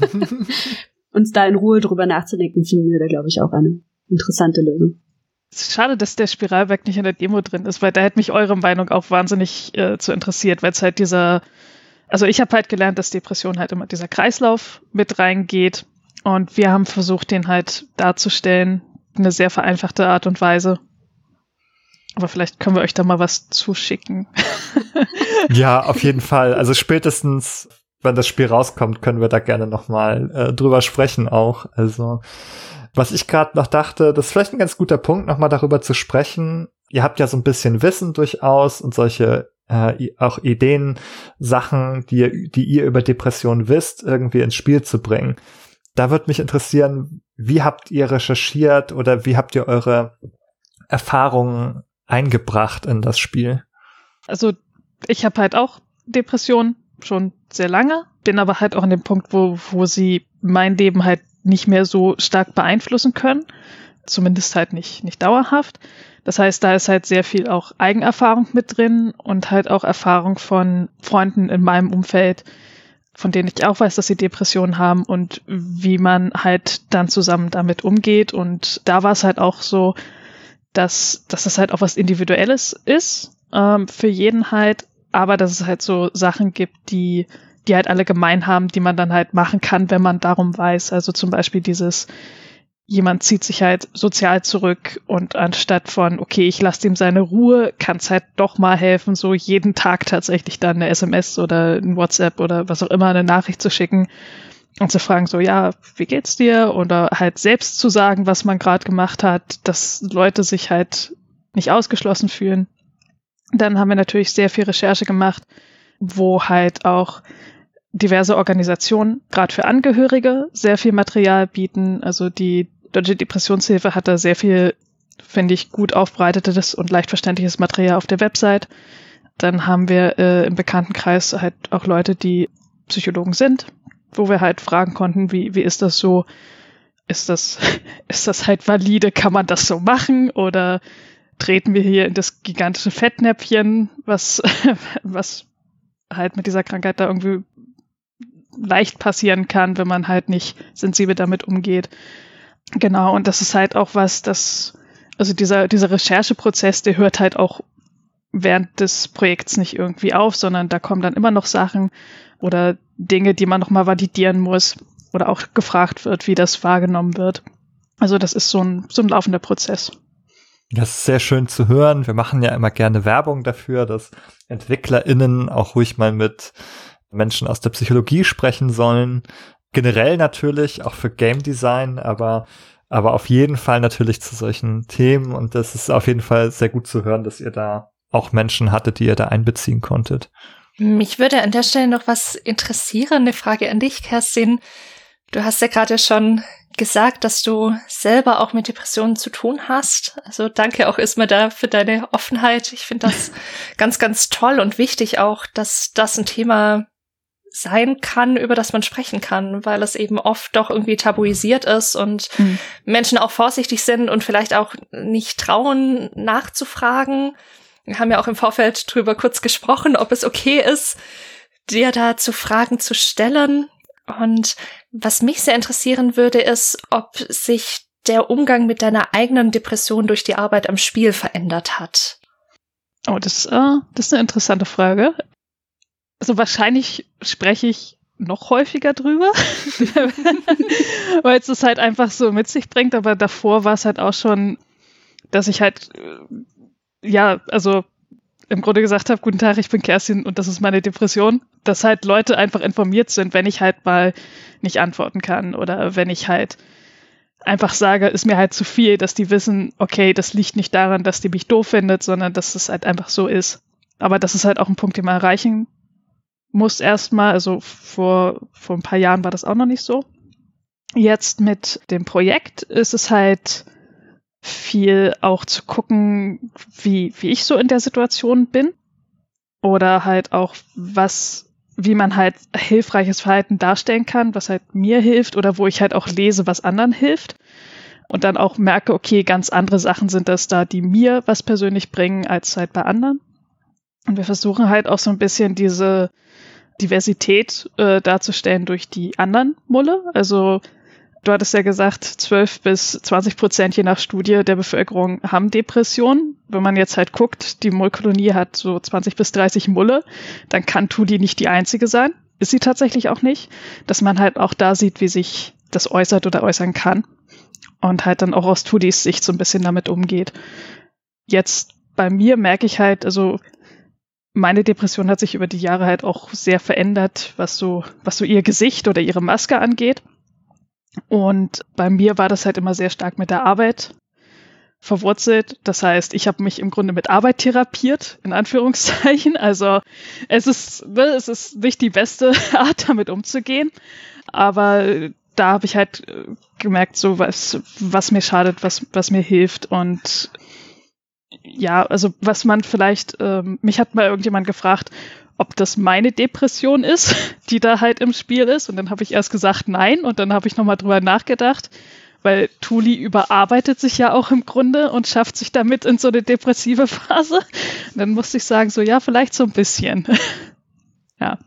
uns da in Ruhe drüber nachzudenken, finden wir da, glaube ich, auch eine interessante Lösung. Schade, dass der Spiralberg nicht in der Demo drin ist, weil da hätte mich eure Meinung auch wahnsinnig äh, zu interessiert, weil es halt dieser, also ich habe halt gelernt, dass Depression halt immer dieser Kreislauf mit reingeht und wir haben versucht, den halt darzustellen, eine sehr vereinfachte Art und Weise. Aber vielleicht können wir euch da mal was zuschicken. ja, auf jeden Fall. Also spätestens wenn das Spiel rauskommt, können wir da gerne noch mal äh, drüber sprechen auch. Also was ich gerade noch dachte, das ist vielleicht ein ganz guter Punkt, noch mal darüber zu sprechen. Ihr habt ja so ein bisschen Wissen durchaus und solche äh, auch Ideen, Sachen, die, die ihr über Depressionen wisst, irgendwie ins Spiel zu bringen. Da würde mich interessieren, wie habt ihr recherchiert oder wie habt ihr eure Erfahrungen eingebracht in das Spiel? Also ich habe halt auch Depressionen schon sehr lange, bin aber halt auch an dem Punkt, wo, wo sie mein Leben halt nicht mehr so stark beeinflussen können. Zumindest halt nicht, nicht dauerhaft. Das heißt, da ist halt sehr viel auch Eigenerfahrung mit drin und halt auch Erfahrung von Freunden in meinem Umfeld, von denen ich auch weiß, dass sie Depressionen haben und wie man halt dann zusammen damit umgeht. Und da war es halt auch so, dass, dass das halt auch was Individuelles ist, ähm, für jeden halt, aber dass es halt so Sachen gibt, die, die halt alle gemein haben, die man dann halt machen kann, wenn man darum weiß. Also zum Beispiel dieses, jemand zieht sich halt sozial zurück und anstatt von, okay, ich lasse ihm seine Ruhe, kann es halt doch mal helfen, so jeden Tag tatsächlich dann eine SMS oder ein WhatsApp oder was auch immer, eine Nachricht zu schicken und zu fragen, so, ja, wie geht's dir? Oder halt selbst zu sagen, was man gerade gemacht hat, dass Leute sich halt nicht ausgeschlossen fühlen. Dann haben wir natürlich sehr viel Recherche gemacht, wo halt auch diverse Organisationen, gerade für Angehörige, sehr viel Material bieten. Also die Deutsche Depressionshilfe hat da sehr viel, finde ich, gut aufbereitetes und leicht verständliches Material auf der Website. Dann haben wir äh, im Bekanntenkreis halt auch Leute, die Psychologen sind, wo wir halt fragen konnten, wie, wie ist das so? Ist das, ist das halt valide? Kann man das so machen? Oder treten wir hier in das gigantische Fettnäpfchen, was, was halt mit dieser Krankheit da irgendwie leicht passieren kann, wenn man halt nicht sensibel damit umgeht. Genau, und das ist halt auch was, das, also dieser, dieser Rechercheprozess, der hört halt auch während des Projekts nicht irgendwie auf, sondern da kommen dann immer noch Sachen oder Dinge, die man nochmal validieren muss oder auch gefragt wird, wie das wahrgenommen wird. Also das ist so ein, so ein laufender Prozess. Das ist sehr schön zu hören. Wir machen ja immer gerne Werbung dafür, dass EntwicklerInnen auch ruhig mal mit Menschen aus der Psychologie sprechen sollen. Generell natürlich, auch für Game Design, aber aber auf jeden Fall natürlich zu solchen Themen und das ist auf jeden Fall sehr gut zu hören, dass ihr da auch Menschen hattet, die ihr da einbeziehen konntet. Mich würde an der Stelle noch was interessieren, eine Frage an dich, Kerstin. Du hast ja gerade schon gesagt, dass du selber auch mit Depressionen zu tun hast. Also danke auch erstmal da für deine Offenheit. Ich finde das ganz, ganz toll und wichtig auch, dass das ein Thema sein kann, über das man sprechen kann, weil es eben oft doch irgendwie tabuisiert ist und mhm. Menschen auch vorsichtig sind und vielleicht auch nicht trauen, nachzufragen. Wir haben ja auch im Vorfeld drüber kurz gesprochen, ob es okay ist, dir da zu Fragen zu stellen. Und was mich sehr interessieren würde, ist, ob sich der Umgang mit deiner eigenen Depression durch die Arbeit am Spiel verändert hat. Oh, das, äh, das ist eine interessante Frage. Also wahrscheinlich spreche ich noch häufiger drüber, weil es es halt einfach so mit sich bringt. Aber davor war es halt auch schon, dass ich halt äh, ja, also im Grunde gesagt habe, guten Tag, ich bin Kerstin und das ist meine Depression, dass halt Leute einfach informiert sind, wenn ich halt mal nicht antworten kann oder wenn ich halt einfach sage, ist mir halt zu viel, dass die wissen, okay, das liegt nicht daran, dass die mich doof findet, sondern dass es halt einfach so ist. Aber das ist halt auch ein Punkt, den man erreichen muss erstmal. Also vor, vor ein paar Jahren war das auch noch nicht so. Jetzt mit dem Projekt ist es halt viel auch zu gucken, wie, wie ich so in der Situation bin. Oder halt auch, was, wie man halt hilfreiches Verhalten darstellen kann, was halt mir hilft oder wo ich halt auch lese, was anderen hilft. Und dann auch merke, okay, ganz andere Sachen sind das da, die mir was persönlich bringen, als halt bei anderen. Und wir versuchen halt auch so ein bisschen diese Diversität äh, darzustellen durch die anderen Mulle. Also du hattest ja gesagt, 12 bis 20 Prozent je nach Studie der Bevölkerung haben Depressionen. Wenn man jetzt halt guckt, die Mullkolonie hat so 20 bis 30 Mulle, dann kann Tudi nicht die einzige sein. Ist sie tatsächlich auch nicht. Dass man halt auch da sieht, wie sich das äußert oder äußern kann. Und halt dann auch aus Tudis Sicht so ein bisschen damit umgeht. Jetzt bei mir merke ich halt, also meine Depression hat sich über die Jahre halt auch sehr verändert, was so, was so ihr Gesicht oder ihre Maske angeht. Und bei mir war das halt immer sehr stark mit der Arbeit verwurzelt. Das heißt, ich habe mich im Grunde mit Arbeit therapiert, in Anführungszeichen. Also es ist, ne, es ist nicht die beste Art, damit umzugehen. Aber da habe ich halt äh, gemerkt, so was, was mir schadet, was, was mir hilft. Und ja, also was man vielleicht, ähm, mich hat mal irgendjemand gefragt, ob das meine Depression ist, die da halt im Spiel ist. Und dann habe ich erst gesagt nein und dann habe ich nochmal drüber nachgedacht, weil Tuli überarbeitet sich ja auch im Grunde und schafft sich damit in so eine depressive Phase. Und dann musste ich sagen, so ja, vielleicht so ein bisschen. ja.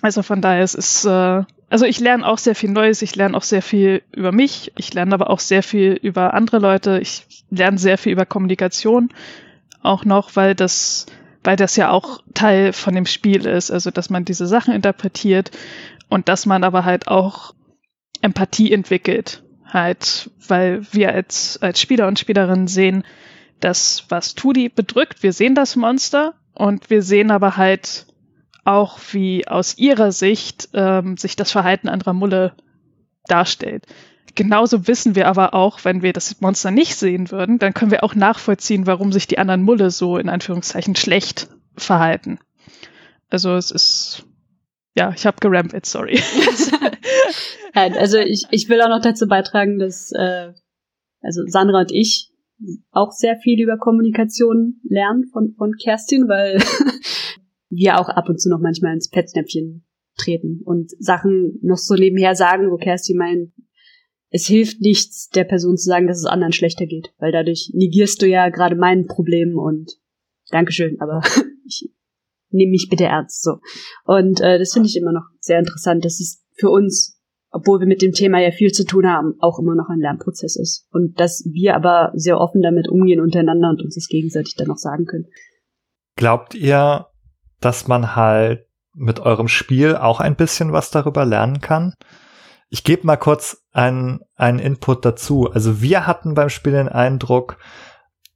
Also von daher, es ist, äh, also ich lerne auch sehr viel Neues, ich lerne auch sehr viel über mich, ich lerne aber auch sehr viel über andere Leute, ich lerne sehr viel über Kommunikation auch noch, weil das weil das ja auch Teil von dem Spiel ist, also dass man diese Sachen interpretiert und dass man aber halt auch Empathie entwickelt, halt, weil wir als, als Spieler und Spielerinnen sehen, dass was Tudi bedrückt, wir sehen das Monster und wir sehen aber halt auch, wie aus ihrer Sicht ähm, sich das Verhalten anderer Mulle darstellt. Genauso wissen wir aber auch, wenn wir das Monster nicht sehen würden, dann können wir auch nachvollziehen, warum sich die anderen Mulle so in Anführungszeichen schlecht verhalten. Also es ist, ja, ich habe gerampelt, sorry. also ich, ich will auch noch dazu beitragen, dass äh, also Sandra und ich auch sehr viel über Kommunikation lernen von, von Kerstin, weil wir auch ab und zu noch manchmal ins Petznäpfchen treten und Sachen noch so nebenher sagen, wo Kerstin meint, es hilft nichts, der Person zu sagen, dass es anderen schlechter geht, weil dadurch negierst du ja gerade mein Problem und Dankeschön, aber ich nehme mich bitte ernst so. Und äh, das finde ich immer noch sehr interessant, dass es für uns, obwohl wir mit dem Thema ja viel zu tun haben, auch immer noch ein Lernprozess ist. Und dass wir aber sehr offen damit umgehen untereinander und uns das gegenseitig dann auch sagen können. Glaubt ihr, dass man halt mit eurem Spiel auch ein bisschen was darüber lernen kann? Ich gebe mal kurz einen, einen Input dazu. Also wir hatten beim Spiel den Eindruck,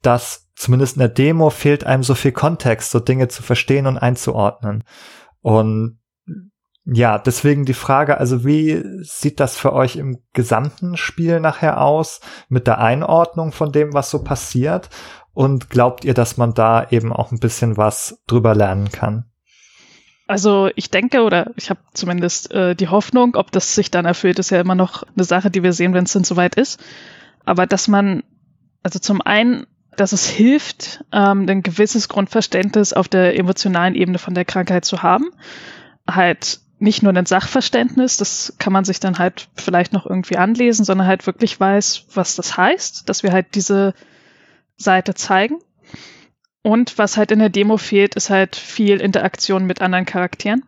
dass zumindest in der Demo fehlt einem so viel Kontext, so Dinge zu verstehen und einzuordnen. Und ja, deswegen die Frage, also wie sieht das für euch im gesamten Spiel nachher aus mit der Einordnung von dem, was so passiert? Und glaubt ihr, dass man da eben auch ein bisschen was drüber lernen kann? Also ich denke oder ich habe zumindest äh, die Hoffnung, ob das sich dann erfüllt, ist ja immer noch eine Sache, die wir sehen, wenn es dann soweit ist. Aber dass man, also zum einen, dass es hilft, ähm, ein gewisses Grundverständnis auf der emotionalen Ebene von der Krankheit zu haben. Halt nicht nur ein Sachverständnis, das kann man sich dann halt vielleicht noch irgendwie anlesen, sondern halt wirklich weiß, was das heißt, dass wir halt diese Seite zeigen und was halt in der Demo fehlt, ist halt viel Interaktion mit anderen Charakteren.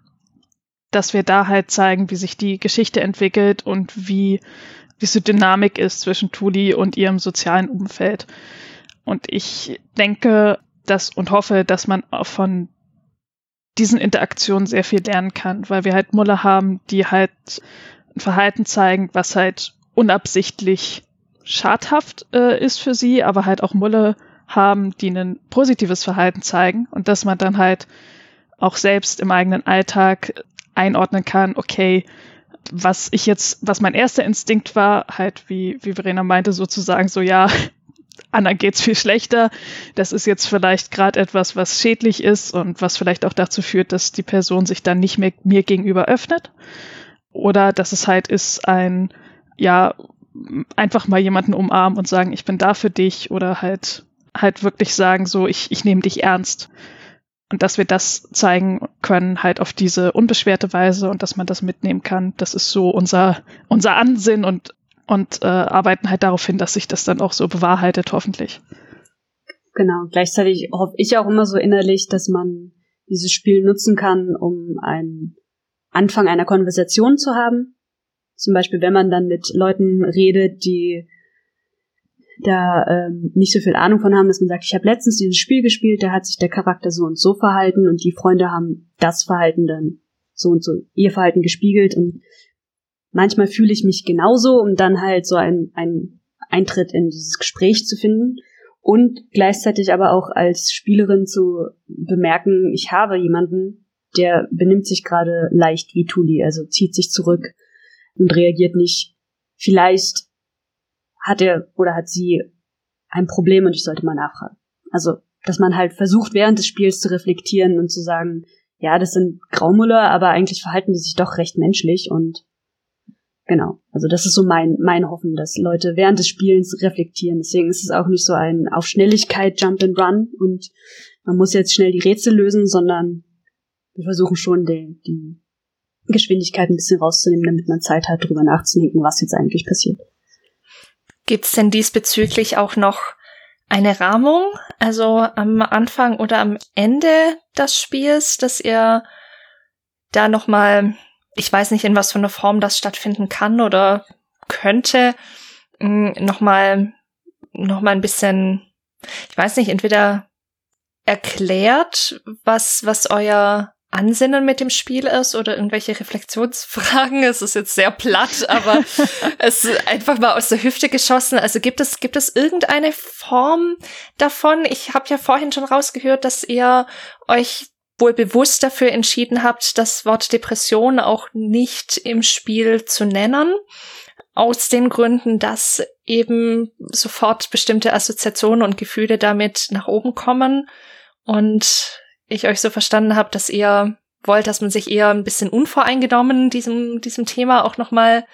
Dass wir da halt zeigen, wie sich die Geschichte entwickelt und wie, wie so Dynamik ist zwischen Tuli und ihrem sozialen Umfeld. Und ich denke, dass und hoffe, dass man auch von diesen Interaktionen sehr viel lernen kann, weil wir halt Mulle haben, die halt ein Verhalten zeigen, was halt unabsichtlich schadhaft äh, ist für sie, aber halt auch Mulle haben, die ein positives Verhalten zeigen und dass man dann halt auch selbst im eigenen Alltag einordnen kann, okay, was ich jetzt, was mein erster Instinkt war, halt wie, wie Verena meinte, sozusagen so, ja, Anna geht's viel schlechter. Das ist jetzt vielleicht gerade etwas, was schädlich ist und was vielleicht auch dazu führt, dass die Person sich dann nicht mehr mir gegenüber öffnet. Oder dass es halt ist ein, ja, einfach mal jemanden umarmen und sagen, ich bin da für dich oder halt halt wirklich sagen, so, ich, ich nehme dich ernst. Und dass wir das zeigen können, halt auf diese unbeschwerte Weise und dass man das mitnehmen kann, das ist so unser, unser Ansinn und, und äh, arbeiten halt darauf hin, dass sich das dann auch so bewahrheitet, hoffentlich. Genau, gleichzeitig hoffe ich auch immer so innerlich, dass man dieses Spiel nutzen kann, um einen Anfang einer Konversation zu haben. Zum Beispiel, wenn man dann mit Leuten redet, die da ähm, nicht so viel Ahnung von haben, dass man sagt, ich habe letztens dieses Spiel gespielt, da hat sich der Charakter so und so verhalten und die Freunde haben das Verhalten dann so und so ihr Verhalten gespiegelt und manchmal fühle ich mich genauso, um dann halt so ein, ein Eintritt in dieses Gespräch zu finden und gleichzeitig aber auch als Spielerin zu bemerken, ich habe jemanden, der benimmt sich gerade leicht wie Tuli, also zieht sich zurück und reagiert nicht. Vielleicht hat er oder hat sie ein Problem und ich sollte mal nachfragen. Also, dass man halt versucht, während des Spiels zu reflektieren und zu sagen, ja, das sind Graumuller, aber eigentlich verhalten die sich doch recht menschlich und genau. Also das ist so mein, mein Hoffen, dass Leute während des Spielens reflektieren. Deswegen ist es auch nicht so ein auf Schnelligkeit Jump and Run und man muss jetzt schnell die Rätsel lösen, sondern wir versuchen schon die, die Geschwindigkeit ein bisschen rauszunehmen, damit man Zeit hat, darüber nachzudenken, was jetzt eigentlich passiert. Gibt's denn diesbezüglich auch noch eine Rahmung, also am Anfang oder am Ende des Spiels, dass ihr da nochmal, ich weiß nicht, in was für einer Form das stattfinden kann oder könnte, nochmal, nochmal ein bisschen, ich weiß nicht, entweder erklärt, was, was euer Ansinnen mit dem Spiel ist oder irgendwelche Reflexionsfragen. Es ist jetzt sehr platt, aber es ist einfach mal aus der Hüfte geschossen. Also gibt es, gibt es irgendeine Form davon? Ich habe ja vorhin schon rausgehört, dass ihr euch wohl bewusst dafür entschieden habt, das Wort Depression auch nicht im Spiel zu nennen. Aus den Gründen, dass eben sofort bestimmte Assoziationen und Gefühle damit nach oben kommen. Und ich euch so verstanden habe, dass ihr wollt, dass man sich eher ein bisschen unvoreingenommen diesem, diesem Thema auch nochmal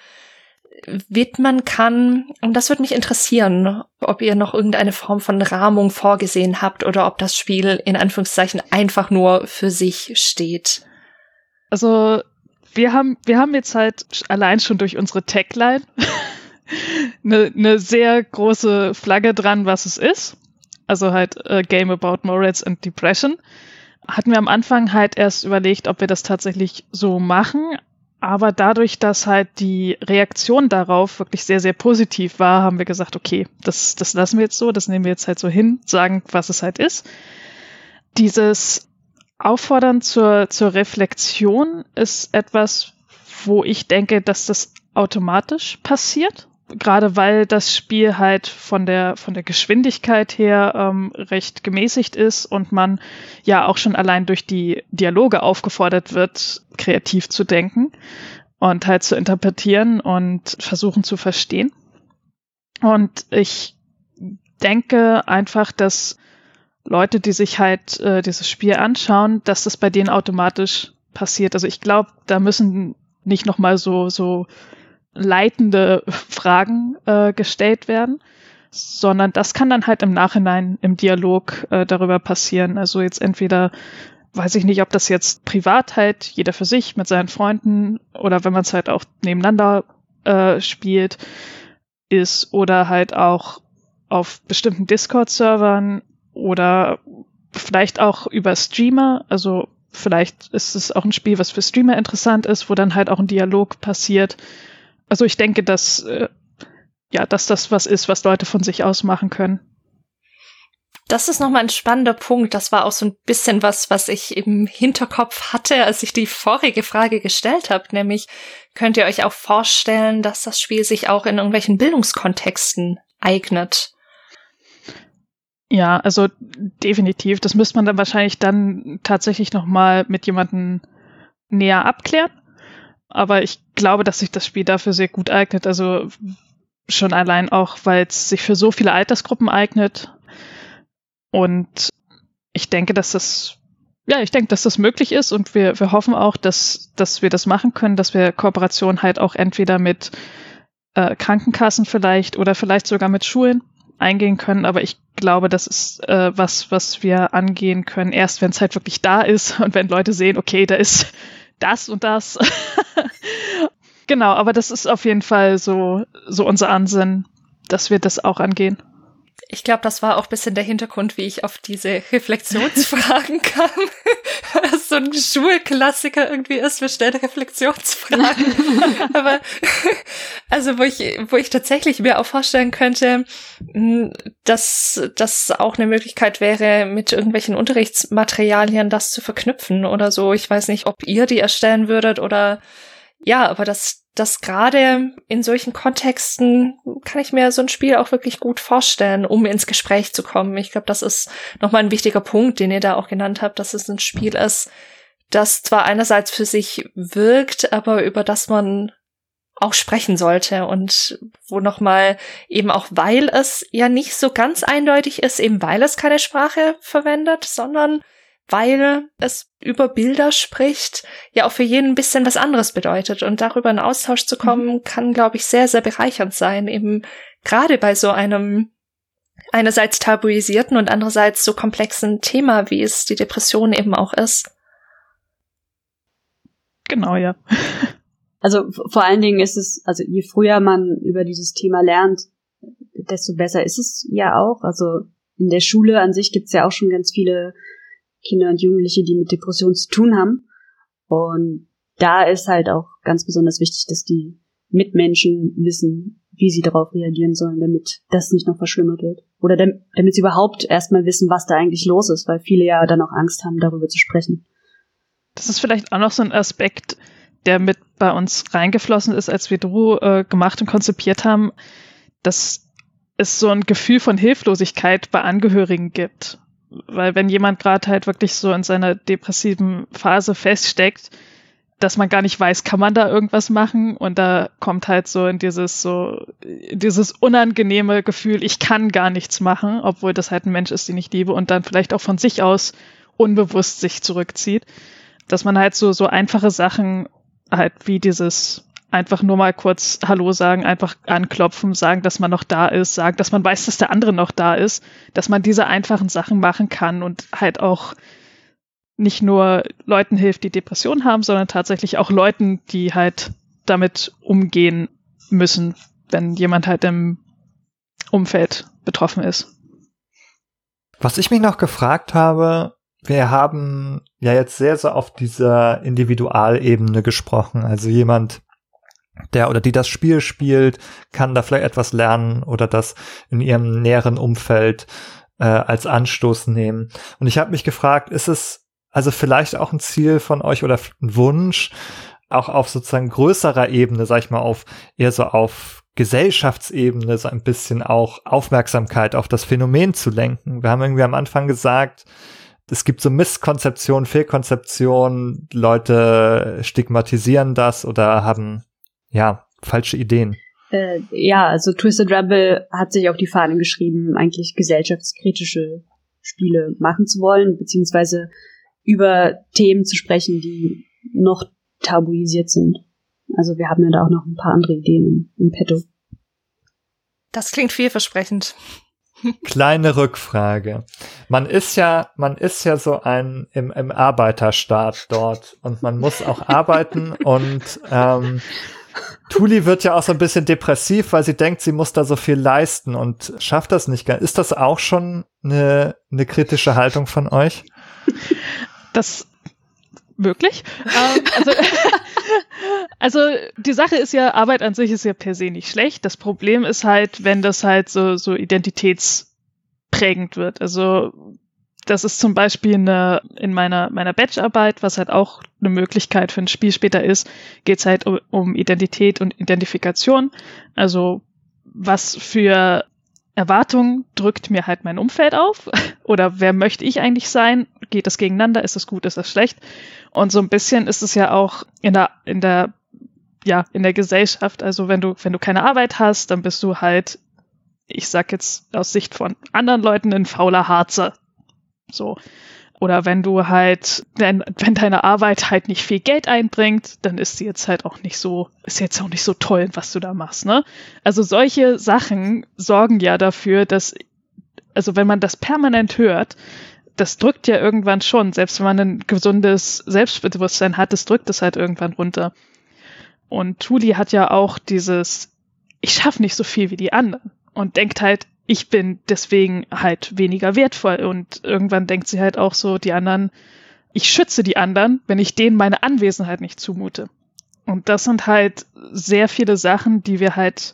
widmen kann. Und das würde mich interessieren, ob ihr noch irgendeine Form von Rahmung vorgesehen habt oder ob das Spiel in Anführungszeichen einfach nur für sich steht. Also wir haben, wir haben jetzt halt allein schon durch unsere Tagline eine, eine sehr große Flagge dran, was es ist. Also halt a Game about Morals and Depression. Hatten wir am Anfang halt erst überlegt, ob wir das tatsächlich so machen. Aber dadurch, dass halt die Reaktion darauf wirklich sehr, sehr positiv war, haben wir gesagt, okay, das, das lassen wir jetzt so, das nehmen wir jetzt halt so hin, sagen, was es halt ist. Dieses Auffordern zur, zur Reflexion ist etwas, wo ich denke, dass das automatisch passiert. Gerade weil das Spiel halt von der, von der Geschwindigkeit her ähm, recht gemäßigt ist und man ja auch schon allein durch die Dialoge aufgefordert wird, kreativ zu denken und halt zu interpretieren und versuchen zu verstehen. Und ich denke einfach, dass Leute, die sich halt äh, dieses Spiel anschauen, dass das bei denen automatisch passiert. Also ich glaube, da müssen nicht nochmal so, so leitende Fragen äh, gestellt werden, sondern das kann dann halt im Nachhinein im Dialog äh, darüber passieren. Also jetzt entweder weiß ich nicht, ob das jetzt privat halt jeder für sich mit seinen Freunden oder wenn man es halt auch nebeneinander äh, spielt ist oder halt auch auf bestimmten Discord-Servern oder vielleicht auch über Streamer. Also vielleicht ist es auch ein Spiel, was für Streamer interessant ist, wo dann halt auch ein Dialog passiert. Also ich denke, dass äh, ja, dass das was ist, was Leute von sich aus machen können. Das ist nochmal ein spannender Punkt. Das war auch so ein bisschen was, was ich im Hinterkopf hatte, als ich die vorige Frage gestellt habe. Nämlich, könnt ihr euch auch vorstellen, dass das Spiel sich auch in irgendwelchen Bildungskontexten eignet? Ja, also definitiv. Das müsste man dann wahrscheinlich dann tatsächlich nochmal mit jemandem näher abklären. Aber ich glaube, dass sich das Spiel dafür sehr gut eignet. Also schon allein auch, weil es sich für so viele Altersgruppen eignet. Und ich denke, dass das, ja, ich denke, dass das möglich ist und wir, wir hoffen auch, dass, dass wir das machen können, dass wir Kooperation halt auch entweder mit äh, Krankenkassen vielleicht oder vielleicht sogar mit Schulen eingehen können, aber ich glaube, das ist äh, was, was wir angehen können, erst wenn es halt wirklich da ist und wenn Leute sehen, okay, da ist das und das. genau, aber das ist auf jeden Fall so, so unser Ansinn, dass wir das auch angehen. Ich glaube, das war auch bisschen der Hintergrund, wie ich auf diese Reflexionsfragen kam. Was so ein Schulklassiker irgendwie ist, wir stellen Reflexionsfragen. Aber also wo ich, wo ich tatsächlich mir auch vorstellen könnte, hm, dass das auch eine Möglichkeit wäre, mit irgendwelchen Unterrichtsmaterialien das zu verknüpfen oder so. Ich weiß nicht, ob ihr die erstellen würdet oder ja, aber das, das gerade in solchen Kontexten kann ich mir so ein Spiel auch wirklich gut vorstellen, um ins Gespräch zu kommen. Ich glaube, das ist nochmal ein wichtiger Punkt, den ihr da auch genannt habt, dass es ein Spiel ist, das zwar einerseits für sich wirkt, aber über das man auch sprechen sollte und wo nochmal eben auch, weil es ja nicht so ganz eindeutig ist, eben weil es keine Sprache verwendet, sondern weil es über Bilder spricht, ja auch für jeden ein bisschen was anderes bedeutet. Und darüber in Austausch zu kommen, mhm. kann, glaube ich, sehr, sehr bereichernd sein, eben gerade bei so einem einerseits tabuisierten und andererseits so komplexen Thema, wie es die Depression eben auch ist. Genau, ja. Also vor allen Dingen ist es, also je früher man über dieses Thema lernt, desto besser ist es ja auch. Also in der Schule an sich gibt's ja auch schon ganz viele Kinder und Jugendliche, die mit Depressionen zu tun haben. Und da ist halt auch ganz besonders wichtig, dass die Mitmenschen wissen, wie sie darauf reagieren sollen, damit das nicht noch verschlimmert wird. Oder damit sie überhaupt erstmal wissen, was da eigentlich los ist, weil viele ja dann auch Angst haben, darüber zu sprechen. Das ist vielleicht auch noch so ein Aspekt, der mit bei uns reingeflossen ist, als wir Dro äh, gemacht und konzipiert haben, dass es so ein Gefühl von Hilflosigkeit bei Angehörigen gibt. Weil wenn jemand gerade halt wirklich so in seiner depressiven Phase feststeckt, dass man gar nicht weiß, kann man da irgendwas machen? Und da kommt halt so in dieses so, dieses unangenehme Gefühl, ich kann gar nichts machen, obwohl das halt ein Mensch ist, den ich liebe und dann vielleicht auch von sich aus unbewusst sich zurückzieht. dass man halt so, so einfache Sachen halt wie dieses einfach nur mal kurz Hallo sagen, einfach anklopfen, sagen, dass man noch da ist, sagen, dass man weiß, dass der andere noch da ist, dass man diese einfachen Sachen machen kann und halt auch nicht nur Leuten hilft, die Depressionen haben, sondern tatsächlich auch Leuten, die halt damit umgehen müssen, wenn jemand halt im Umfeld betroffen ist. Was ich mich noch gefragt habe, wir haben ja jetzt sehr so auf dieser Individualebene gesprochen. Also jemand, der oder die das Spiel spielt, kann da vielleicht etwas lernen oder das in ihrem näheren Umfeld äh, als Anstoß nehmen. Und ich habe mich gefragt, ist es also vielleicht auch ein Ziel von euch oder ein Wunsch, auch auf sozusagen größerer Ebene, sag ich mal, auf eher so auf Gesellschaftsebene so ein bisschen auch Aufmerksamkeit auf das Phänomen zu lenken. Wir haben irgendwie am Anfang gesagt, es gibt so Misskonzeptionen, Fehlkonzeptionen, Leute stigmatisieren das oder haben ja, falsche Ideen. Äh, ja, also Twisted Rebel hat sich auf die Fahnen geschrieben, eigentlich gesellschaftskritische Spiele machen zu wollen, beziehungsweise über Themen zu sprechen, die noch tabuisiert sind. Also wir haben ja da auch noch ein paar andere Ideen im, im Petto. Das klingt vielversprechend. Kleine Rückfrage. Man ist ja, man ist ja so ein im, im Arbeiterstaat dort und man muss auch arbeiten und ähm, Tuli wird ja auch so ein bisschen depressiv, weil sie denkt, sie muss da so viel leisten und schafft das nicht. Ist das auch schon eine, eine kritische Haltung von euch? Das wirklich? ähm, also, also die Sache ist ja, Arbeit an sich ist ja per se nicht schlecht. Das Problem ist halt, wenn das halt so, so identitätsprägend wird. Also das ist zum Beispiel eine, in meiner, meiner Bachelorarbeit, was halt auch eine Möglichkeit für ein Spiel später ist, geht es halt um, um Identität und Identifikation. Also was für Erwartungen drückt mir halt mein Umfeld auf? Oder wer möchte ich eigentlich sein? Geht das gegeneinander? Ist das gut? Ist das schlecht? Und so ein bisschen ist es ja auch in der, in der, ja, in der Gesellschaft. Also wenn du, wenn du keine Arbeit hast, dann bist du halt, ich sag jetzt aus Sicht von anderen Leuten, ein fauler Harzer. So. Oder wenn du halt, wenn, wenn deine Arbeit halt nicht viel Geld einbringt, dann ist sie jetzt halt auch nicht so, ist jetzt auch nicht so toll, was du da machst, ne? Also solche Sachen sorgen ja dafür, dass, also wenn man das permanent hört, das drückt ja irgendwann schon, selbst wenn man ein gesundes Selbstbewusstsein hat, das drückt es halt irgendwann runter. Und Tuli hat ja auch dieses, ich schaffe nicht so viel wie die anderen und denkt halt, ich bin deswegen halt weniger wertvoll. Und irgendwann denkt sie halt auch so, die anderen, ich schütze die anderen, wenn ich denen meine Anwesenheit nicht zumute. Und das sind halt sehr viele Sachen, die wir halt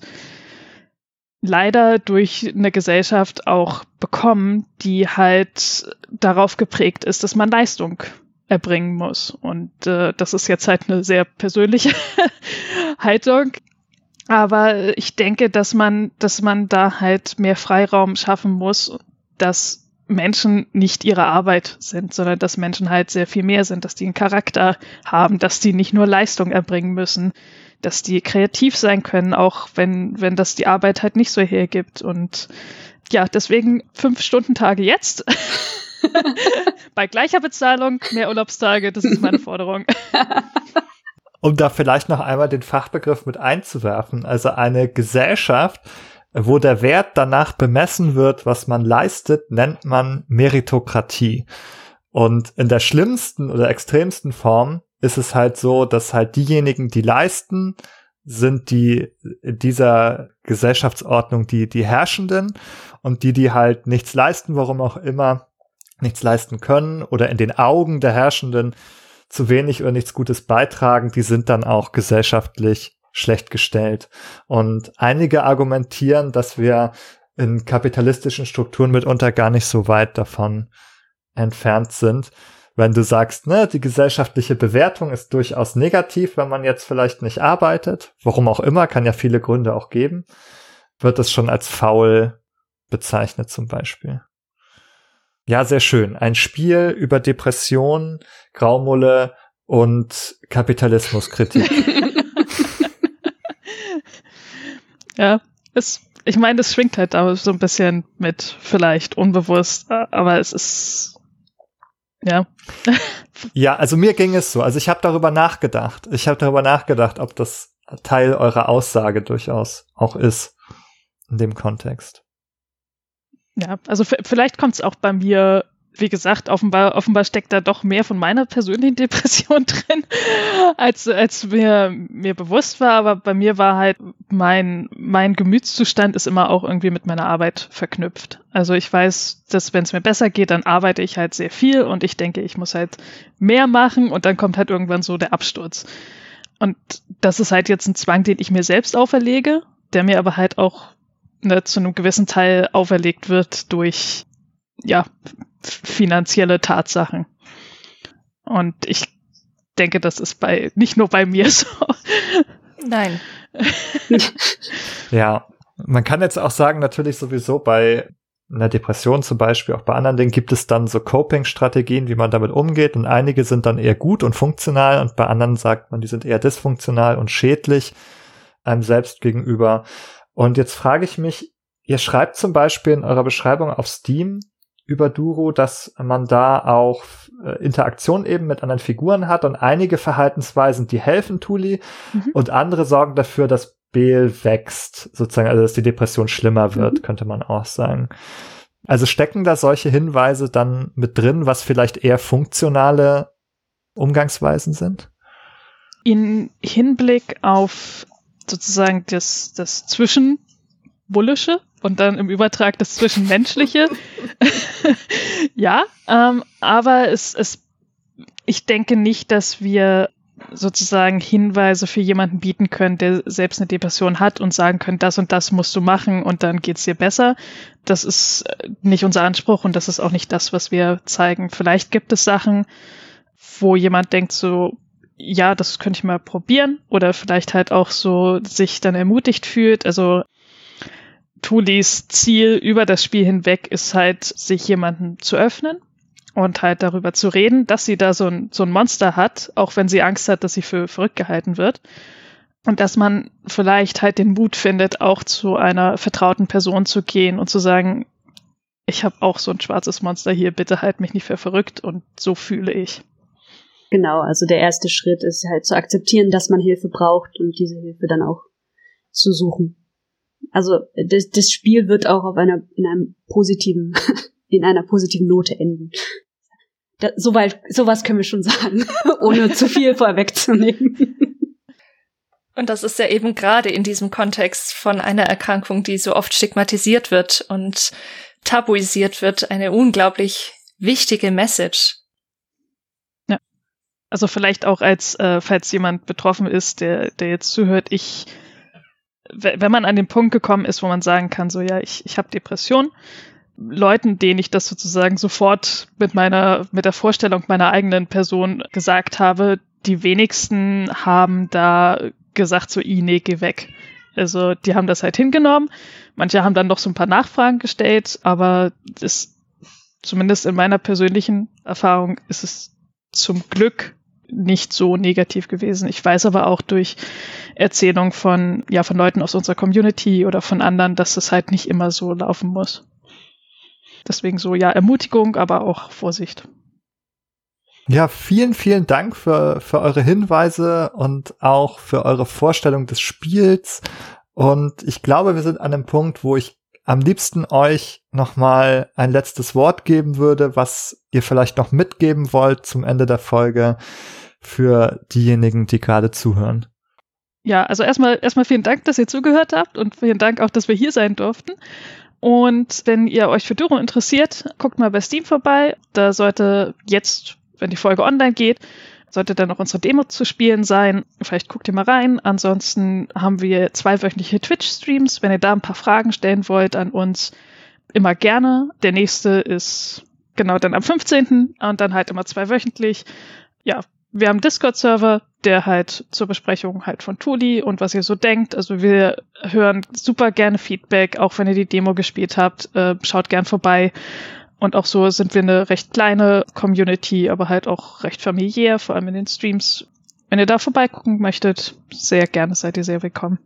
leider durch eine Gesellschaft auch bekommen, die halt darauf geprägt ist, dass man Leistung erbringen muss. Und äh, das ist jetzt halt eine sehr persönliche Haltung. Aber ich denke, dass man, dass man da halt mehr Freiraum schaffen muss, dass Menschen nicht ihre Arbeit sind, sondern dass Menschen halt sehr viel mehr sind, dass die einen Charakter haben, dass die nicht nur Leistung erbringen müssen, dass die kreativ sein können, auch wenn, wenn das die Arbeit halt nicht so hergibt. Und ja, deswegen fünf Stunden Tage jetzt. Bei gleicher Bezahlung, mehr Urlaubstage, das ist meine Forderung. um da vielleicht noch einmal den Fachbegriff mit einzuwerfen. Also eine Gesellschaft, wo der Wert danach bemessen wird, was man leistet, nennt man Meritokratie. Und in der schlimmsten oder extremsten Form ist es halt so, dass halt diejenigen, die leisten, sind die dieser Gesellschaftsordnung die, die Herrschenden und die, die halt nichts leisten, warum auch immer, nichts leisten können oder in den Augen der Herrschenden zu wenig oder nichts Gutes beitragen, die sind dann auch gesellschaftlich schlecht gestellt. Und einige argumentieren, dass wir in kapitalistischen Strukturen mitunter gar nicht so weit davon entfernt sind. Wenn du sagst, ne, die gesellschaftliche Bewertung ist durchaus negativ, wenn man jetzt vielleicht nicht arbeitet, warum auch immer, kann ja viele Gründe auch geben, wird es schon als faul bezeichnet zum Beispiel. Ja, sehr schön. Ein Spiel über Depression, Graumulle und Kapitalismuskritik. ja, es, ich meine, das schwingt halt da so ein bisschen mit, vielleicht unbewusst, aber es ist, Ja. ja, also mir ging es so. Also ich habe darüber nachgedacht. Ich habe darüber nachgedacht, ob das Teil eurer Aussage durchaus auch ist in dem Kontext. Ja, also vielleicht kommt es auch bei mir wie gesagt, offenbar, offenbar steckt da doch mehr von meiner persönlichen Depression drin, als, als mir, mir bewusst war. Aber bei mir war halt mein, mein Gemütszustand ist immer auch irgendwie mit meiner Arbeit verknüpft. Also ich weiß, dass wenn es mir besser geht, dann arbeite ich halt sehr viel und ich denke, ich muss halt mehr machen und dann kommt halt irgendwann so der Absturz. Und das ist halt jetzt ein Zwang, den ich mir selbst auferlege, der mir aber halt auch ne, zu einem gewissen Teil auferlegt wird durch ja, finanzielle Tatsachen. Und ich denke, das ist bei nicht nur bei mir so. Nein. ja, man kann jetzt auch sagen, natürlich sowieso bei einer Depression zum Beispiel, auch bei anderen Dingen gibt es dann so Coping-Strategien, wie man damit umgeht. Und einige sind dann eher gut und funktional und bei anderen sagt man, die sind eher dysfunktional und schädlich einem selbst gegenüber. Und jetzt frage ich mich, ihr schreibt zum Beispiel in eurer Beschreibung auf Steam, über Duro, dass man da auch äh, Interaktion eben mit anderen Figuren hat und einige Verhaltensweisen, die helfen Tuli mhm. und andere sorgen dafür, dass Beel wächst, sozusagen, also dass die Depression schlimmer wird, mhm. könnte man auch sagen. Also stecken da solche Hinweise dann mit drin, was vielleicht eher funktionale Umgangsweisen sind? In Hinblick auf sozusagen das, das Zwischenbullische, und dann im Übertrag das Zwischenmenschliche. ja, ähm, aber es, es, ich denke nicht, dass wir sozusagen Hinweise für jemanden bieten können, der selbst eine Depression hat und sagen können, das und das musst du machen und dann geht's dir besser. Das ist äh, nicht unser Anspruch und das ist auch nicht das, was wir zeigen. Vielleicht gibt es Sachen, wo jemand denkt so, ja, das könnte ich mal probieren oder vielleicht halt auch so sich dann ermutigt fühlt. Also Tulis Ziel über das Spiel hinweg ist halt, sich jemanden zu öffnen und halt darüber zu reden, dass sie da so ein, so ein Monster hat, auch wenn sie Angst hat, dass sie für verrückt gehalten wird. Und dass man vielleicht halt den Mut findet, auch zu einer vertrauten Person zu gehen und zu sagen, ich habe auch so ein schwarzes Monster hier, bitte halt mich nicht für verrückt und so fühle ich. Genau, also der erste Schritt ist halt zu akzeptieren, dass man Hilfe braucht und diese Hilfe dann auch zu suchen also das, das Spiel wird auch auf einer in einem positiven in einer positiven Note enden. Da, soweit sowas können wir schon sagen, ohne zu viel vorwegzunehmen. Und das ist ja eben gerade in diesem Kontext von einer Erkrankung, die so oft stigmatisiert wird und tabuisiert wird, eine unglaublich wichtige Message. Also vielleicht auch als, äh, falls jemand betroffen ist, der, der jetzt zuhört, ich wenn man an den Punkt gekommen ist, wo man sagen kann, so ja, ich, ich habe Depression, Leuten, denen ich das sozusagen sofort mit meiner, mit der Vorstellung meiner eigenen Person gesagt habe, die wenigsten haben da gesagt, so, i, nee, geh weg. Also die haben das halt hingenommen. Manche haben dann noch so ein paar Nachfragen gestellt, aber das, zumindest in meiner persönlichen Erfahrung ist es zum Glück nicht so negativ gewesen. Ich weiß aber auch durch Erzählung von, ja, von Leuten aus unserer Community oder von anderen, dass es halt nicht immer so laufen muss. Deswegen so, ja, Ermutigung, aber auch Vorsicht. Ja, vielen, vielen Dank für, für eure Hinweise und auch für eure Vorstellung des Spiels. Und ich glaube, wir sind an einem Punkt, wo ich am liebsten euch nochmal ein letztes Wort geben würde, was ihr vielleicht noch mitgeben wollt zum Ende der Folge für diejenigen, die gerade zuhören. Ja, also erstmal, erstmal vielen Dank, dass ihr zugehört habt und vielen Dank auch, dass wir hier sein durften. Und wenn ihr euch für Duro interessiert, guckt mal bei Steam vorbei. Da sollte jetzt, wenn die Folge online geht, sollte dann noch unsere Demo zu spielen sein. Vielleicht guckt ihr mal rein. Ansonsten haben wir zweiwöchentliche Twitch-Streams. Wenn ihr da ein paar Fragen stellen wollt an uns, immer gerne. Der nächste ist genau dann am 15. und dann halt immer zweiwöchentlich. Ja, wir haben Discord-Server, der halt zur Besprechung halt von Tuli und was ihr so denkt. Also wir hören super gerne Feedback, auch wenn ihr die Demo gespielt habt. Äh, schaut gern vorbei. Und auch so sind wir eine recht kleine Community, aber halt auch recht familiär, vor allem in den Streams. Wenn ihr da vorbeigucken möchtet, sehr gerne seid ihr sehr willkommen.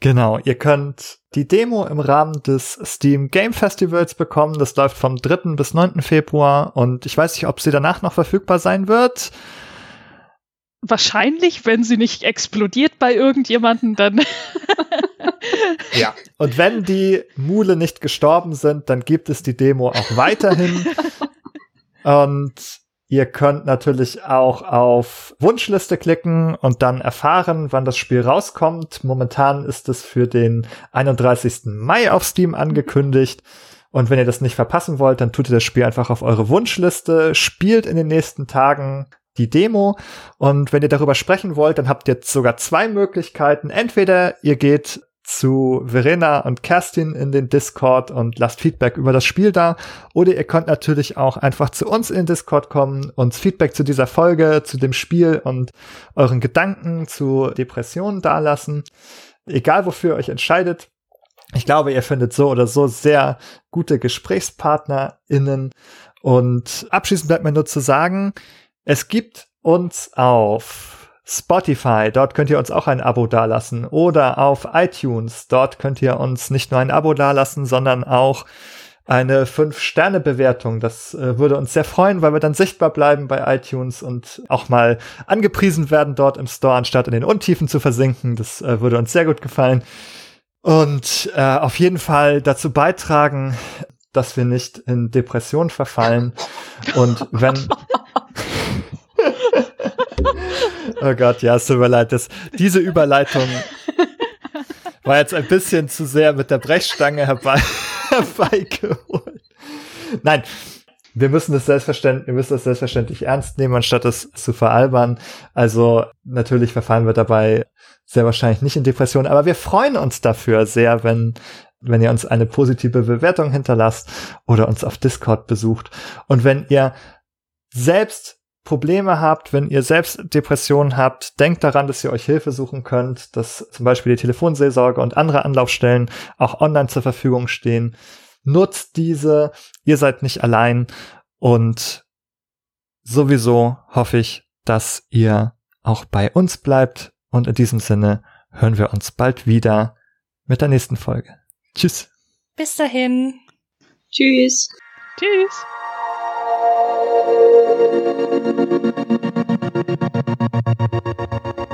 Genau, ihr könnt die Demo im Rahmen des Steam Game Festivals bekommen. Das läuft vom 3. bis 9. Februar und ich weiß nicht, ob sie danach noch verfügbar sein wird. Wahrscheinlich, wenn sie nicht explodiert bei irgendjemanden, dann. ja. Und wenn die Mule nicht gestorben sind, dann gibt es die Demo auch weiterhin. und Ihr könnt natürlich auch auf Wunschliste klicken und dann erfahren, wann das Spiel rauskommt. Momentan ist es für den 31. Mai auf Steam angekündigt. Und wenn ihr das nicht verpassen wollt, dann tut ihr das Spiel einfach auf eure Wunschliste, spielt in den nächsten Tagen die Demo. Und wenn ihr darüber sprechen wollt, dann habt ihr sogar zwei Möglichkeiten. Entweder ihr geht zu Verena und Kerstin in den Discord und lasst Feedback über das Spiel da. Oder ihr könnt natürlich auch einfach zu uns in den Discord kommen, uns Feedback zu dieser Folge, zu dem Spiel und euren Gedanken zu Depressionen dalassen. Egal wofür ihr euch entscheidet. Ich glaube, ihr findet so oder so sehr gute GesprächspartnerInnen. Und abschließend bleibt mir nur zu sagen, es gibt uns auf Spotify, dort könnt ihr uns auch ein Abo dalassen. Oder auf iTunes, dort könnt ihr uns nicht nur ein Abo dalassen, sondern auch eine 5-Sterne-Bewertung. Das äh, würde uns sehr freuen, weil wir dann sichtbar bleiben bei iTunes und auch mal angepriesen werden dort im Store, anstatt in den Untiefen zu versinken. Das äh, würde uns sehr gut gefallen. Und äh, auf jeden Fall dazu beitragen, dass wir nicht in Depression verfallen. Und wenn Oh Gott, ja, es tut mir leid. Das, diese Überleitung war jetzt ein bisschen zu sehr mit der Brechstange herbei, herbeigeholt. Nein, wir müssen das selbstverständlich, wir müssen das selbstverständlich ernst nehmen, anstatt es zu veralbern. Also natürlich verfallen wir dabei sehr wahrscheinlich nicht in Depression, aber wir freuen uns dafür sehr, wenn wenn ihr uns eine positive Bewertung hinterlasst oder uns auf Discord besucht und wenn ihr selbst Probleme habt, wenn ihr selbst Depressionen habt, denkt daran, dass ihr euch Hilfe suchen könnt, dass zum Beispiel die Telefonseelsorge und andere Anlaufstellen auch online zur Verfügung stehen. Nutzt diese, ihr seid nicht allein und sowieso hoffe ich, dass ihr auch bei uns bleibt und in diesem Sinne hören wir uns bald wieder mit der nächsten Folge. Tschüss. Bis dahin. Tschüss. Tschüss. Thank you.